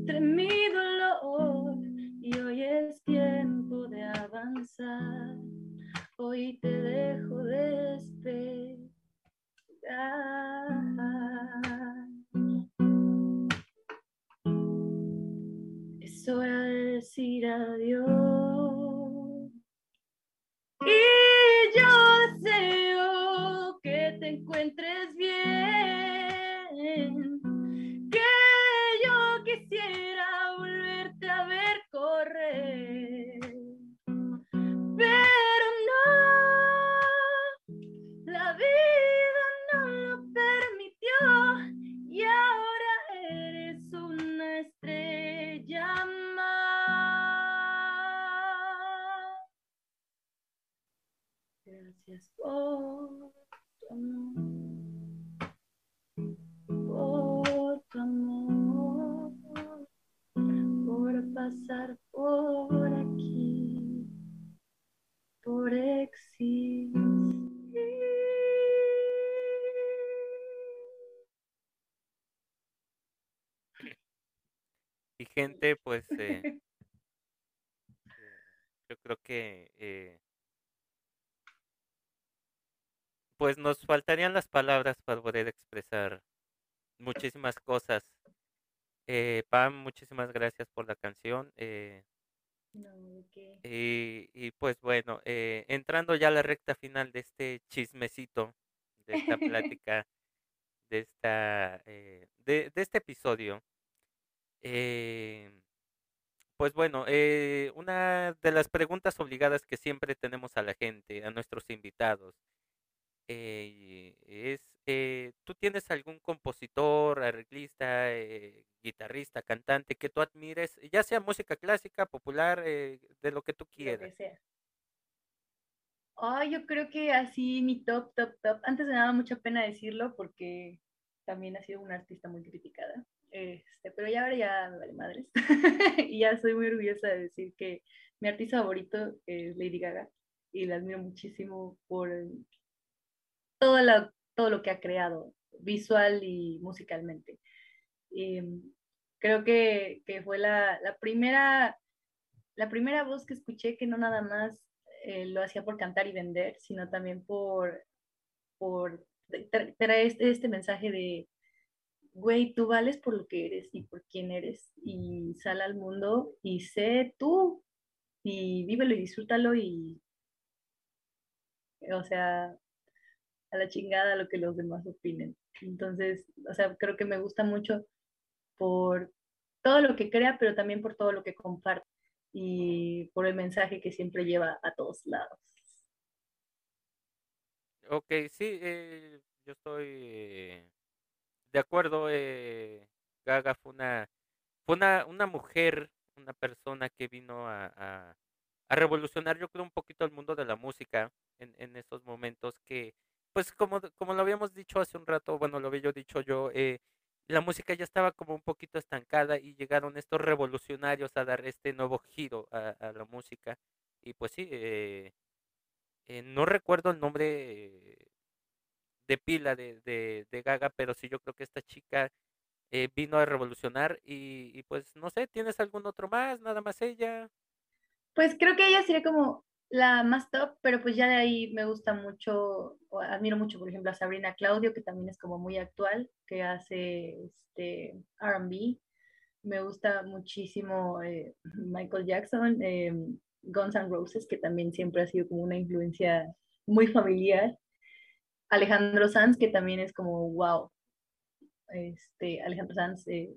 tre, muchísimas gracias por la canción. eh, y, y, pues bueno, eh, entrando ya a la recta final de este chismecito, de esta plática, de esta, eh, de, de este episodio. Eh, pues bueno, eh, una de las preguntas obligadas que siempre tenemos a la gente, a nuestros invitados, eh, es, eh, ¿tú tienes algún compositor, arreglista, eh, guitarrista, cantante que tú admires, ya sea música clásica, popular, eh, de lo que tú quieras? que sea. Ay, yo creo que así mi top, top, top. Antes me daba mucha pena decirlo porque también ha sido una artista muy criticada. Este, pero ya ahora ya me vale madres. y ya soy muy orgullosa de decir que mi artista favorito es Lady Gaga y la admiro muchísimo por todo, la, todo lo que ha creado, visual y musicalmente. Y, creo que, que fue la, la, primera, la primera voz que escuché que no nada más eh, lo hacía por cantar y vender, sino también por, por traer este, este mensaje de, güey, tú vales por lo que eres y por quién eres y sal al mundo y sé tú y vívelo y disfrútalo y, o sea, a la chingada lo que los demás opinen. Entonces, o sea, creo que me gusta mucho por todo lo que crea, pero también por todo lo que comparte y por el mensaje que siempre lleva a todos lados. Ok, sí, eh, yo estoy de acuerdo. Eh, Gaga fue una, fue una, una mujer, una persona que vino a, a, a, revolucionar, yo creo, un poquito el mundo de la música en, en esos momentos que, pues como, como lo habíamos dicho hace un rato, bueno, lo había yo dicho yo, eh, la música ya estaba como un poquito estancada y llegaron estos revolucionarios a dar este nuevo giro a, la música. Y pues sí, eh, eh, no recuerdo el nombre de pila de, de, de, Gaga, pero sí yo creo que esta chica eh, vino a revolucionar y, y, pues no sé, ¿tienes algún otro más? Nada más ella. Pues creo que ella sería como la más top, pero pues ya de ahí me gusta mucho, admiro mucho, por ejemplo, a Sabrina Claudio, que también es como muy actual, que hace este RB. Me gusta muchísimo eh, Michael Jackson, eh, Guns N' Roses, que también siempre ha sido como una influencia muy familiar. Alejandro Sanz, que también es como wow. Este, Alejandro Sanz, eh,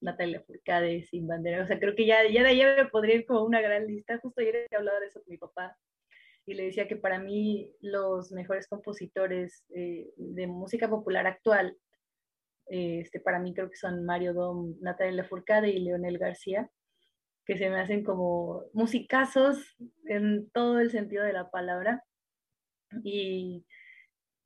Natalia Furcade, Sin Bandera. O sea, creo que ya, ya de ahí me podría ir como una gran lista. Justo ayer he hablado de eso con mi papá y le decía que para mí los mejores compositores eh, de música popular actual, eh, este, para mí creo que son Mario Dom, Natalia Furcade y Leonel García, que se me hacen como musicazos en todo el sentido de la palabra. Y,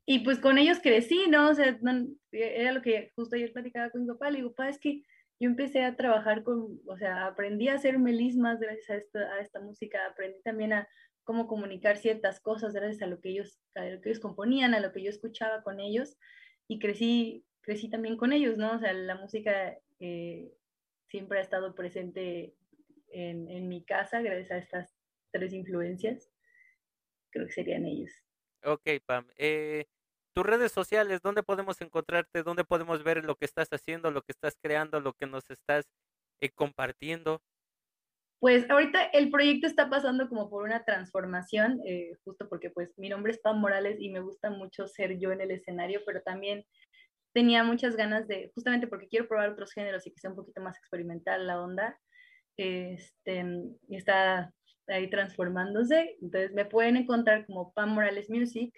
y pues con ellos crecí, ¿no? O sea, no, era lo que justo ayer platicaba con mi papá, le digo, papá, es que yo empecé a trabajar con, o sea, aprendí a hacer melismas gracias a esta, música, aprendí también a cómo comunicar ciertas cosas gracias a lo que ellos, a lo que ellos componían, a lo que yo escuchaba con ellos y crecí, crecí también con ellos, ¿no? O sea, la música eh, siempre ha estado presente en, en, mi casa gracias a estas tres influencias. Creo que serían ellos. Ok, Pam. Eh, tus redes sociales, ¿dónde podemos encontrarte? ¿Dónde podemos ver lo que estás haciendo, lo que estás creando, lo que nos estás eh, compartiendo? Pues ahorita el proyecto está pasando como por una transformación, eh, justo porque pues mi nombre es Pam Morales y me gusta mucho ser yo en el escenario, pero también tenía muchas ganas de, justamente porque quiero probar otros géneros y que sea un poquito más experimental la onda, este, está ahí transformándose, entonces me pueden encontrar como Pam Morales Music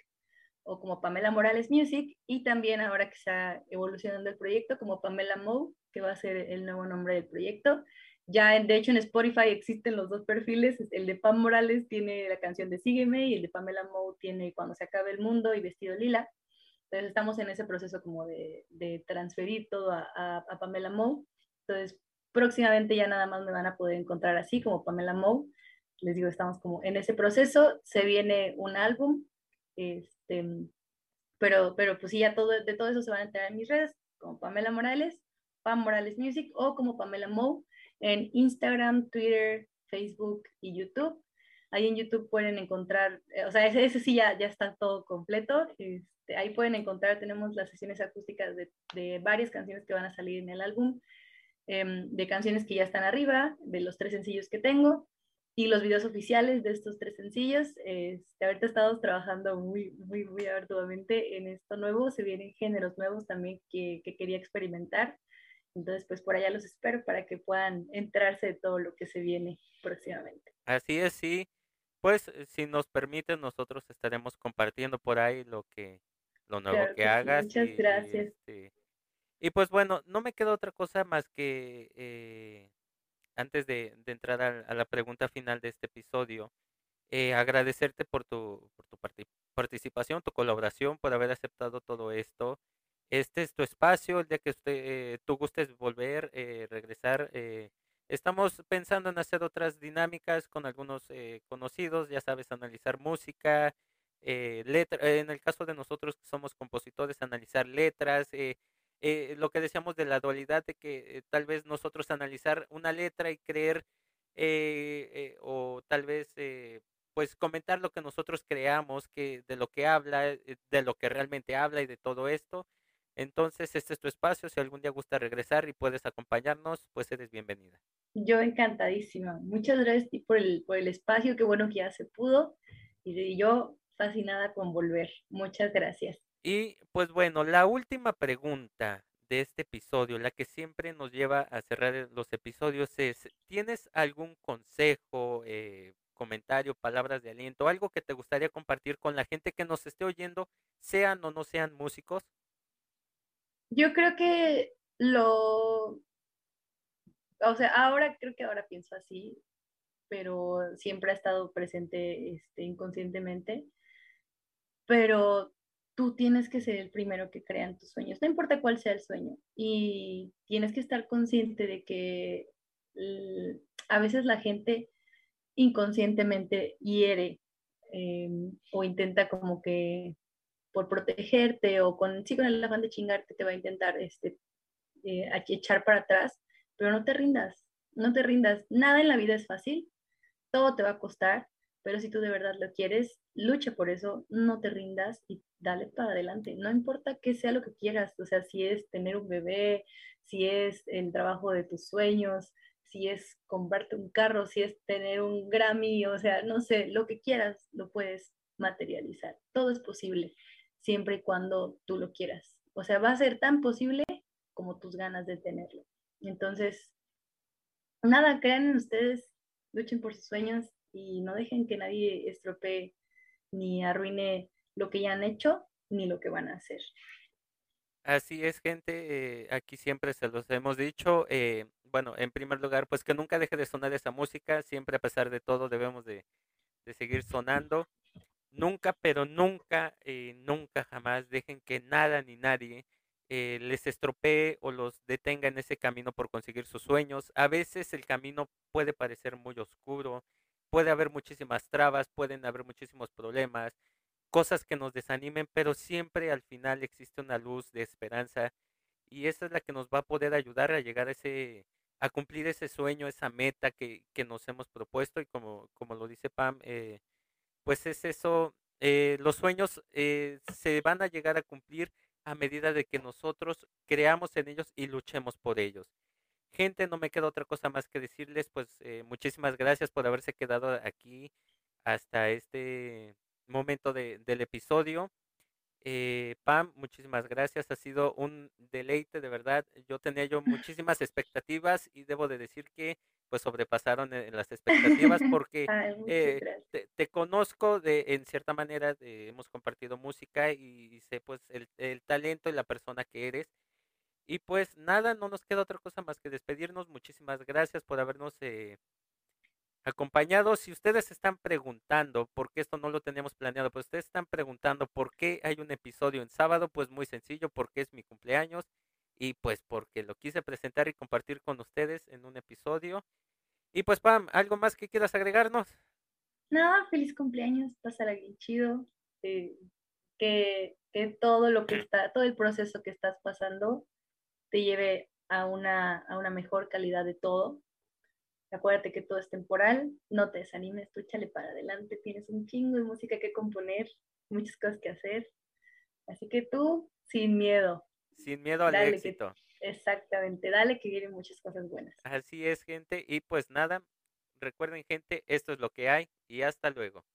o como Pamela Morales Music y también ahora que está evolucionando el proyecto como Pamela Mo, que va a ser el nuevo nombre del proyecto. Ya, de hecho, en Spotify existen los dos perfiles. El de Pam Morales tiene la canción de Sígueme y el de Pamela Mo tiene Cuando se acabe el mundo y Vestido Lila. Entonces estamos en ese proceso como de, de transferir todo a, a, Pamela Moe. Entonces próximamente ya nada más me van a poder encontrar así como Pamela Moe. Les digo, estamos como en ese proceso. Se viene un álbum. Este, pero, pero pues sí, ya todo, de todo eso se van a enterar en mis redes, como Pamela Morales, Pam Morales Music o como Pamela Moe en Instagram, Twitter, Facebook y YouTube. Ahí en YouTube pueden encontrar, eh, o sea, ese, ese sí ya, ya está todo completo. Este, ahí pueden encontrar, tenemos las sesiones acústicas de, de, varias canciones que van a salir en el álbum, em, de canciones que ya están arriba, de los tres sencillos que tengo y los videos oficiales de estos tres sencillos. Este, ahorita estamos trabajando muy, muy, muy arduamente en esto nuevo. Se vienen géneros nuevos también que, que quería experimentar. Entonces, pues por allá los espero para que puedan enterarse de todo lo que se viene próximamente. Así es, sí. Pues eh, si nos permite, nosotros estaremos compartiendo por ahí lo que lo nuevo que, hagas. Muchas gracias. Este, y, pues bueno, no me queda otra cosa más que eh, antes de, entrar a, la pregunta final de este episodio, eh, agradecerte por tu, por tu participación, tu colaboración, por haber aceptado todo esto este es tu espacio, el día que usted, eh, tú gustes volver, eh, regresar. Eh, estamos pensando en hacer otras dinámicas con algunos conocidos, ya sabes, analizar música, letra, en el caso de nosotros que somos compositores, analizar letras, lo que decíamos de la dualidad de que tal vez nosotros analizar una letra y creer o tal vez pues comentar lo que nosotros creamos, que de lo que habla, de lo que realmente habla y de todo esto. Entonces, este es tu espacio. Si algún día gusta regresar y puedes acompañarnos, pues eres bienvenida. Yo encantadísima. Muchas gracias por el, por el espacio. Qué bueno que ya se pudo. Y yo fascinada con volver. Muchas gracias. Y pues bueno, la última pregunta de este episodio, la que siempre nos lleva a cerrar los episodios es, ¿tienes algún consejo, eh, comentario, palabras de aliento, algo que te gustaría compartir con la gente que nos esté oyendo, sean o no sean músicos? Yo creo que lo, o sea, ahora creo que ahora pienso así, pero siempre ha estado presente este, inconscientemente. Pero tú tienes que ser el primero que crea en tus sueños, no importa cuál sea el sueño. Y tienes que estar consciente de que a veces la gente inconscientemente hiere em, o intenta como que por protegerte o con, sí, con el afán de chingarte te va a intentar este, eh, echar para atrás, pero no te rindas, no te rindas. Nada en la vida es fácil, todo te va a costar, pero si tú de verdad lo quieres, lucha por eso, no te rindas y dale para adelante. No importa qué sea lo que quieras, o sea, si es tener un bebé, si es el trabajo de tus sueños, si es comprarte un carro, si es tener un Grammy, o sea, no sé, lo que quieras lo puedes materializar. Todo es posible siempre y cuando tú lo quieras. O sea, va a ser tan posible como tus ganas de tenerlo. Entonces, nada, crean en ustedes, luchen por sus sueños y no dejen que nadie estropee ni arruine lo que ya han hecho ni lo que van a hacer. Así es, gente. Eh, aquí siempre se los hemos dicho. Eh, bueno, en primer lugar, pues que nunca deje de sonar esa música. Siempre, a pesar de todo, debemos de, de seguir sonando. Nunca, pero nunca, eh, nunca jamás dejen que nada ni nadie eh, les estropee o los detenga en ese camino por conseguir sus sueños. A veces el camino puede parecer muy oscuro, puede haber muchísimas trabas, pueden haber muchísimos problemas, cosas que nos desanimen, pero siempre al final existe una luz de esperanza y esa es la que nos va a poder ayudar a llegar a ese a cumplir ese sueño, esa meta que, que nos hemos propuesto y como, como lo dice Pam, eh, pues es eso, eh, los sueños eh, se van a llegar a cumplir a medida de que nosotros creamos en ellos y luchemos por ellos. Gente, no me queda otra cosa más que decirles, pues eh, muchísimas gracias por haberse quedado aquí hasta este momento de, del episodio. Pam, muchísimas gracias. Ha sido un deleite, de verdad. Yo tenía yo muchísimas expectativas y debo de decir que pues sobrepasaron eh, las expectativas porque eh, te, conozco de en cierta manera hemos compartido música y, sé pues el, el, talento y la persona que eres y pues nada no nos queda otra cosa más que despedirnos muchísimas gracias por habernos eh, acompañado. Si ustedes están preguntando, por qué esto no lo teníamos planeado, pues ustedes están preguntando por qué hay un episodio en sábado, pues muy sencillo, porque es mi cumpleaños y pues porque lo quise presentar y compartir con ustedes en un episodio. Y pues Pam, ¿algo más que quieras agregarnos? No, feliz cumpleaños, pásala bien chido. Eh, que, que todo lo que está, todo el proceso que estás pasando te lleve a una, a una mejor calidad de todo. Acuérdate que todo es temporal, no te desanimes, tú échale para adelante, tienes un chingo de música que componer, muchas cosas que hacer. Así que tú, sin miedo. Sin miedo al éxito. exactamente, dale que vienen muchas cosas buenas. Así es, gente. Y pues nada, recuerden, gente, esto es lo que hay y hasta luego.